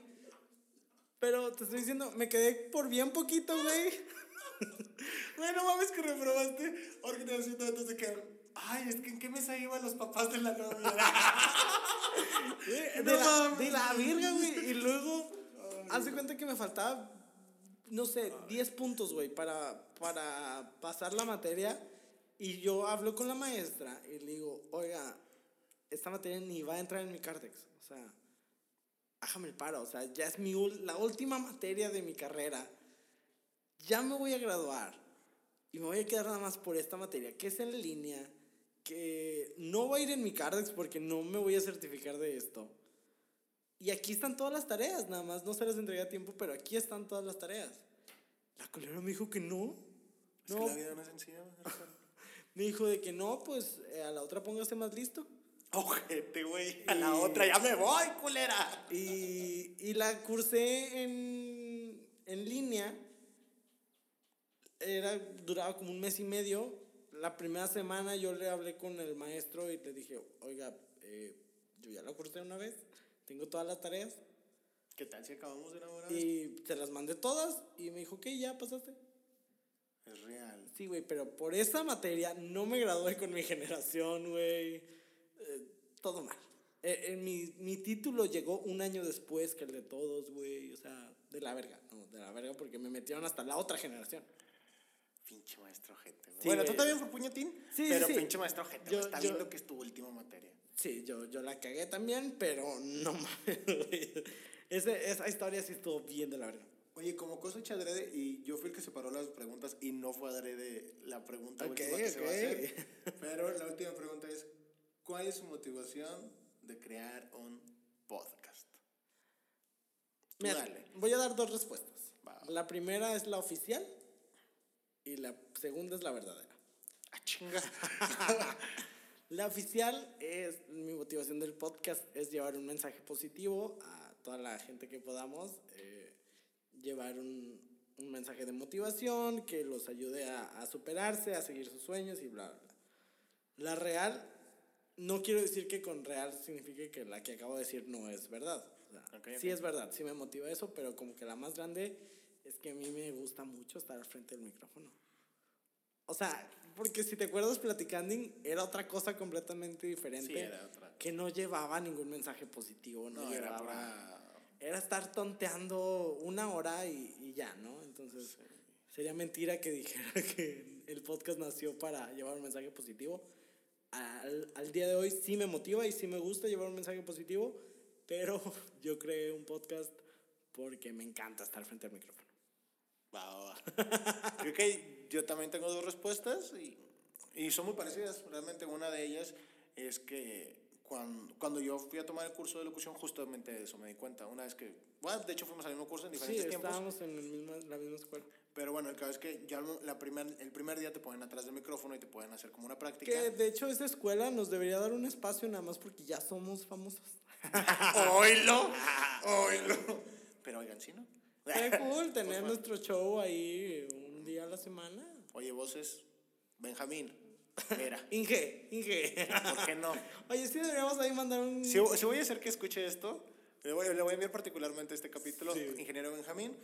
Pero te estoy diciendo, me quedé por bien poquito, güey. Güey, no mames que reprobaste organización de eventos de que. Ay, es que en qué mesa iban los papás de la novia. De, No la, de la verga, güey. Y luego, hace cuenta que me faltaba, no sé, 10 puntos, güey, para, para pasar la materia. Y yo hablo con la maestra y le digo, oiga, esta materia ni va a entrar en mi cártex. O sea, hágame el paro. O sea, ya es mi, la última materia de mi carrera. Ya me voy a graduar. Y me voy a quedar nada más por esta materia, que es en línea, que no va a ir en mi Cardex porque no me voy a certificar de esto. Y aquí están todas las tareas, nada más no se las entregué a tiempo, pero aquí están todas las tareas. La culera me dijo que no. Es No, que la vida no es sencilla. me dijo de que no, pues eh, a la otra póngase más listo. Ojete, güey. A la otra, ya me voy, culera. Y, y la cursé en, en línea. Era, duraba como un mes y medio. La primera semana yo le hablé con el maestro y le dije, oiga, eh, yo ya la cursé una vez, tengo todas las tareas. ¿Qué tal si acabamos de una? Y se las mandé todas y me dijo, que ya pasaste. Es real. Sí, güey, pero por esa materia no me gradué con mi generación, güey. Eh, todo mal. Eh, eh, mi, mi título llegó un año después que el de todos, güey. O sea, de la verga. No, de la verga porque me metieron hasta la otra generación. Pinche maestro gente, güey. Sí, bueno, tú también fue puñetín, Sí, pero sí, pinche maestro gente, Yo- está yo- viendo que es tu última materia. Sí, yo, yo la cagué también, pero no mames, güey. Ese- esa historia sí estuvo bien de la verga. Oye, como cosa hecha adrede, y yo fui el que separó las preguntas y no fue adrede la pregunta Ok, última que se va a ok. hacer. Pero la última pregunta es, ¿cuál es su motivación de crear un podcast? Mira, dale. voy a dar dos respuestas. Va. La primera es la oficial y la segunda es la verdadera. Ah, chinga. La oficial es mi motivación del podcast es llevar un mensaje positivo a toda la gente que podamos, eh, llevar un, un mensaje de motivación que los ayude a, a superarse, a seguir sus sueños y bla, bla. La real, no quiero decir que con real signifique que la que acabo de decir no es verdad. O sea, Ok, Sí ok. es verdad, sí me motiva eso, pero como que la más grande es que a mí me gusta mucho estar al frente del micrófono. O sea, porque si te acuerdas, platicando era otra cosa completamente diferente. Sí, era otra. Que no llevaba ningún mensaje positivo, no, No, era llevaba... pura... Era estar tonteando una hora y, y ya, ¿no? Entonces, sería mentira que dijera que el podcast nació para llevar un mensaje positivo. Al, al día de hoy sí me motiva y sí me gusta llevar un mensaje positivo, pero yo creé un podcast porque me encanta estar frente al micrófono. Va, va, va. Creo que yo también tengo dos respuestas y, y son muy parecidas. Realmente una de ellas es que cuando, cuando yo fui a tomar el curso de locución, justamente de eso me di cuenta. Una vez que, bueno, de hecho fuimos al mismo curso en Sí, diferentes tiempos. estábamos en el mismo- la misma escuela. Pero bueno, el caso es que ya la primer, el primer día te ponen atrás del micrófono y te pueden hacer como una práctica. Que de hecho esa escuela nos debería dar un espacio nada más porque ya somos famosos. ¡Oilo! ¡Oilo! Pero oigan, ¿sí no? Qué cool tener Pues, nuestro show ahí un día a la semana. Oye, voces, Benjamín, mira, Inge, Inge. ¿por qué no? Oye, sí deberíamos ahí mandar un... Si, si voy a hacer que escuche esto, le voy, le voy a enviar particularmente este capítulo, Sí. ingeniero Benjamín.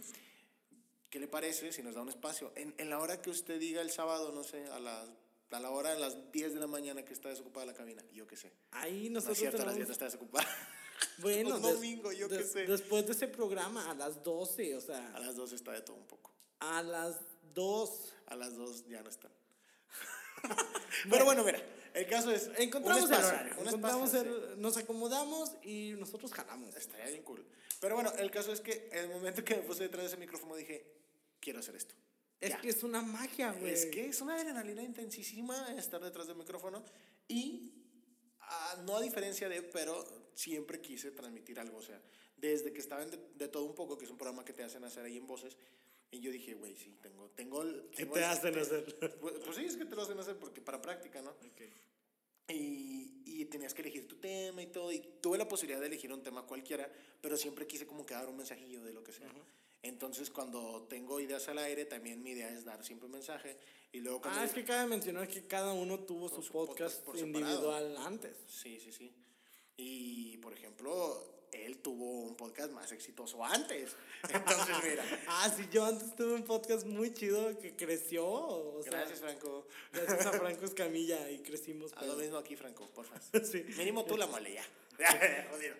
¿Qué le parece si nos da un espacio? En, en la hora que usted diga el sábado, no sé, a la, a la hora de las 10 de la mañana que está desocupada la cabina, yo qué sé. Ahí No es nosotros cierto, a las 10 tenemos- no está desocupada. Bueno, Un des- domingo, yo qué sé. Después de ese programa, a las 12, o sea, A las 2 está de todo un poco. a las 2. A las 2 ya no están. Pero bueno, mira, el caso es. Encontramos un el espacio, horario, un encontramos espacio, sí. el- nos acomodamos y nosotros jalamos. Estaría bien cool. Pero bueno, el caso es que en el momento que me puse detrás de ese micrófono dije, quiero hacer esto. Es Ya. que es una magia, güey. Es que es una adrenalina intensísima estar detrás del micrófono y ah, no a diferencia de, pero siempre quise transmitir algo, o sea, desde que estaba en de, de todo un poco, que es un programa que te hacen hacer ahí en voces, y yo dije, güey, sí, tengo, tengo, el- ¿Qué tengo te hacen te- hacer? Pues, pues sí, es que te lo hacen hacer porque para práctica, ¿no? Y, y tenías que elegir tu tema y todo. Y tuve la posibilidad de elegir un tema cualquiera, pero siempre quise como que dar un mensajillo de lo que sea. Entonces, cuando tengo ideas al aire, también mi idea es dar siempre un mensaje. Y luego. Ah, es que cabe mencionar que cada uno tuvo su, su podcast, podcast por separado. individual antes. Sí, sí, sí. Y, por ejemplo, él tuvo un podcast más exitoso antes. Entonces, mira. Ah, sí, yo antes tuve un podcast muy chido que creció. O sea, Gracias, Franco. Gracias a Franco Escamilla y crecimos. Haz lo pero- mismo aquí, Franco, porfa. Sí. Mínimo tú la mole ya. Jodido.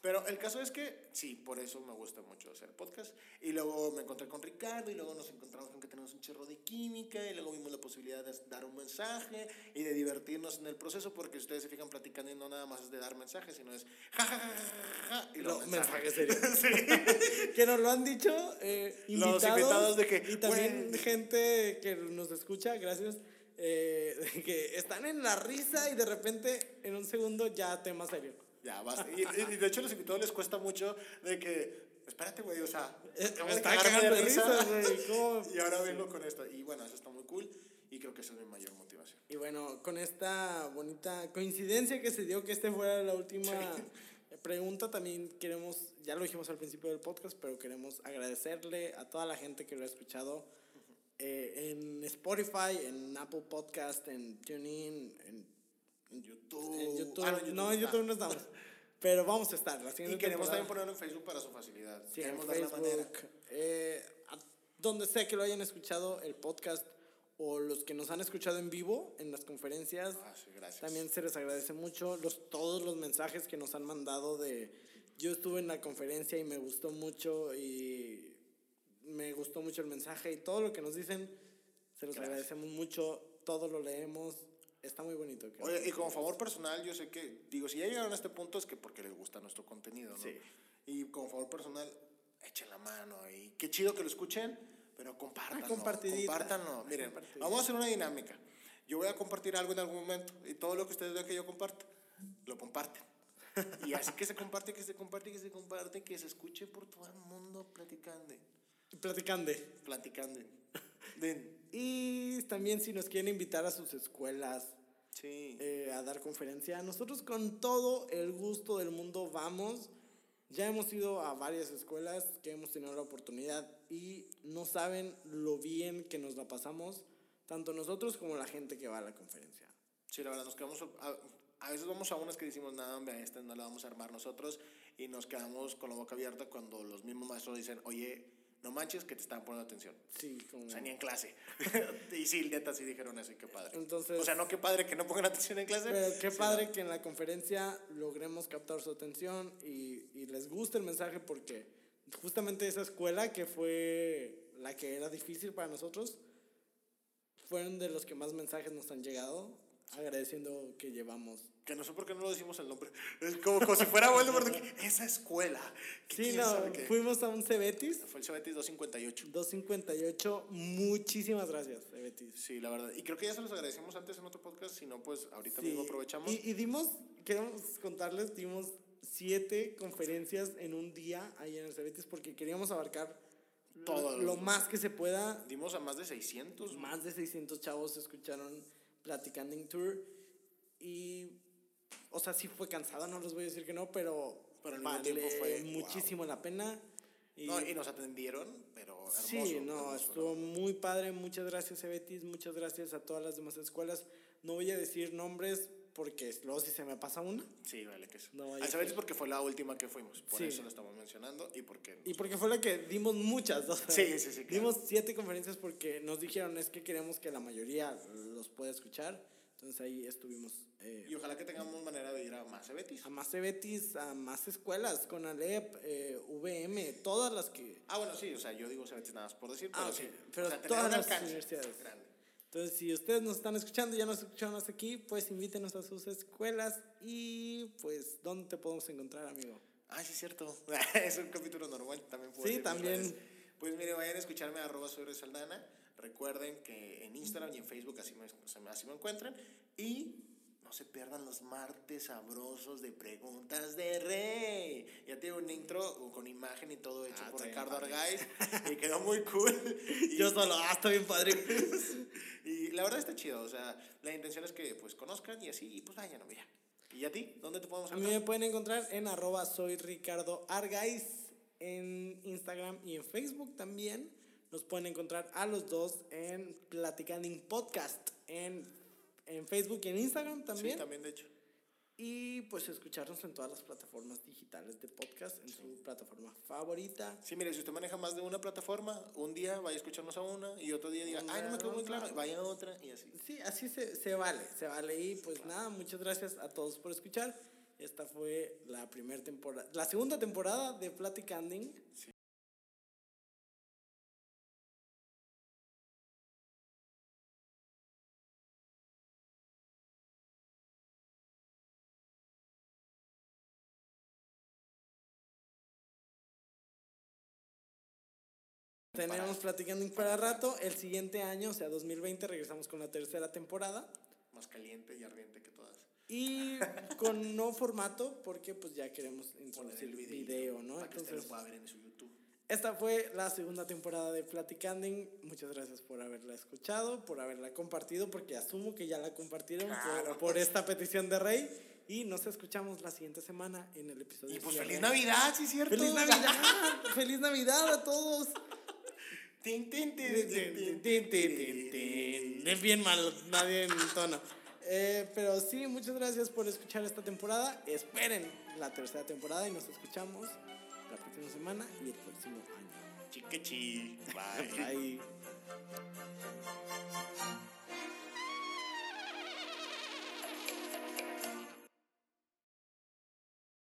Pero el caso es que sí, por eso me gusta mucho hacer podcast. Y luego me encontré con Ricardo y luego nos encontramos con que tenemos un chorro de química y luego vimos la posibilidad de dar un mensaje y de divertirnos en el proceso porque ustedes se fijan platicando y no nada más es de dar mensajes, sino es ja, ja, ja, ja, ja, y los mensajes mensajes. serios. que nos lo han dicho eh, Los invitados, invitados de que, y también bueno. gente que nos escucha, gracias, eh, que están en la risa y de repente en un segundo ya tema serio. Ya, basta. Y, y de hecho a los invitados les cuesta mucho de que, espérate, güey, o sea, Eh, me de está cagando de risa, güey. Y ahora vengo con esto. Y bueno, eso está muy cool y creo que esa es mi mayor motivación. Y bueno, con esta bonita coincidencia que se dio que este fuera la última pregunta, también queremos, ya lo dijimos al principio del podcast, pero queremos agradecerle a toda la gente que lo ha escuchado eh, en Spotify, en Apple Podcast, en TuneIn, en, En YouTube. en YouTube. Ah, no, en YouTube no estamos. Pero vamos a estar. La Y siguiente queremos temporada. también ponerlo en Facebook para su facilidad. Sí, en queremos dar la manera. Facebook, eh, donde sea que lo hayan escuchado, el podcast o los que nos han escuchado en vivo en las conferencias. Ah, sí, gracias. También se les agradece mucho los, todos los mensajes que nos han mandado de yo estuve en la conferencia y me gustó mucho y me gustó mucho el mensaje y todo lo que nos dicen, se los Gracias. agradecemos mucho, todo lo leemos, está muy bonito. que- Oye, y como favor personal, yo sé que, digo, si ya llegaron a este punto es que porque les gusta nuestro contenido, ¿no? Sí. Y como favor personal, echen la mano y qué chido que lo escuchen, pero compártanlo. Ah. Compártanlo. Miren, vamos a hacer una dinámica. Yo voy a compartir algo en algún momento y todo lo que ustedes vean que yo comparto, lo comparten. Y así que se comparte, que se comparte, que se comparte, que se escuche por todo el mundo platicando. Platicande. Platicando. Den. Y también si nos quieren invitar a sus escuelas, Sí. eh, a dar conferencia. Nosotros con todo el gusto del mundo vamos. Ya hemos ido a varias escuelas que hemos tenido la oportunidad y no saben lo bien que nos la pasamos, tanto nosotros como la gente que va a la conferencia. Sí, la verdad, nos quedamos. A, a veces vamos a unas que decimos, nada, hombre, a esta no la vamos a armar nosotros. Y nos quedamos con la boca abierta cuando los mismos maestros dicen, oye, no manches que te están poniendo atención. Sí, como... O sea, ni en clase. y sí, neta, sí dijeron eso y qué padre. Entonces- o sea, no qué padre que no pongan atención en clase. Pero qué sino- padre que en la conferencia logremos captar su atención y, y les guste el mensaje porque justamente esa escuela que fue la que era difícil para nosotros, fueron de los que más mensajes nos han llegado agradeciendo que llevamos. Que no sé por qué no lo decimos el nombre. Es como, como si fuera Voldemort. Esa escuela. Sí, no, sabe qué". fuimos a un Cebetis, Fue el Cebetis 258. 258, muchísimas gracias, Cebetis. Sí, la verdad. Y creo que ya se los agradecimos antes en otro podcast. Si no, pues ahorita Sí, mismo aprovechamos. Y, y dimos, queremos contarles, dimos siete conferencias en un día ahí en el Cebetis porque queríamos abarcar Todo. lo más que se pueda. Dimos a más de 600. Más de 600 chavos escucharon Platicando en Tour y, o sea, sí fue cansado, no les voy a decir que no, pero, Pero al mismo vale tiempo fue, muchísimo la pena. Y, No, y nos atendieron, pero hermoso. Sí, no, hermoso, estuvo muy padre. Muchas gracias, Ebetis. Muchas gracias a todas las demás escuelas. No voy a decir nombres porque luego si se me pasa una. Sí, vale, que eso. No a Cebetis ser. porque fue la última que fuimos. Por Sí. eso lo estamos mencionando y porque. Y porque fue la que dimos muchas. o sea, Sí, sí, sí, claro. Dimos siete conferencias porque nos dijeron es que queremos que la mayoría los pueda escuchar. Entonces ahí estuvimos. eh, Y ojalá que tengamos manera de ir a más Cebetis. a más Cebetis, a más escuelas, con Alep, eh, VM, todas las que... Ah, bueno, sí, o sea, yo digo Cebetis nada más por decir, Ah, pero ok, sí. pero o sea, todas las alcance universidades. grande. Entonces, si ustedes nos están escuchando y ya nos escucharon hasta aquí, pues invítenos a sus escuelas y pues, ¿dónde te podemos encontrar, amigo? Ah, sí, es cierto. es un capítulo normal, también puedo Sí, también. Pues mire, vayan a escucharme a arroba soy Saldana. Recuerden que en Instagram y en Facebook así me- así me encuentran. Y no se pierdan los martes sabrosos de preguntas de rey. Ya tiene un intro con imagen y todo hecho Ah, por Ricardo. Argaiz y quedó muy cool. Y- Yo solo, ah, está bien padre. Y la verdad está chido, o sea, la intención es que pues conozcan y así, y pues vayan, mira. ¿Y a ti? ¿Dónde te podemos A mí encontrar? me pueden encontrar en arroba soy Ricardo en Instagram y en Facebook también. Nos pueden encontrar a los dos en Platicanding Podcast en, en Facebook y en Instagram también. Sí, también de hecho. Y pues escucharnos en todas las plataformas digitales de podcast, en su plataforma favorita. Sí, mire, si usted maneja más de una plataforma, un día vaya a escucharnos a una y otro día diga, ay, no me quedó muy claro, vaya a otra y así. Sí, así se, se vale, se vale. Y pues nada, muchas gracias a todos por escuchar. Esta fue la primera temporada, la segunda temporada de Platicanding. Tenemos Platicanding para rato. El siguiente año, o sea, 2020, regresamos con la tercera temporada. Más caliente y ardiente que todas. Y con no formato, porque pues ya queremos introducir el video, ¿no? Para que usted Entonces, lo pueda ver en su YouTube. esta fue la segunda temporada de Platicanding. Muchas gracias por haberla escuchado, por haberla compartido, porque asumo que ya la compartieron por, Claro, por pues. esta petición de Rey. Y nos escuchamos la siguiente semana en el episodio. Y pues feliz Navidad, sí, cierto. ¡Feliz Navidad! ¡Feliz Navidad a todos! Es bien malo, nadie en tono. Eh, pero sí, muchas gracias por escuchar esta temporada. Esperen la tercera temporada y nos escuchamos la próxima semana y el próximo año. Chiquechi. Bye. Bye.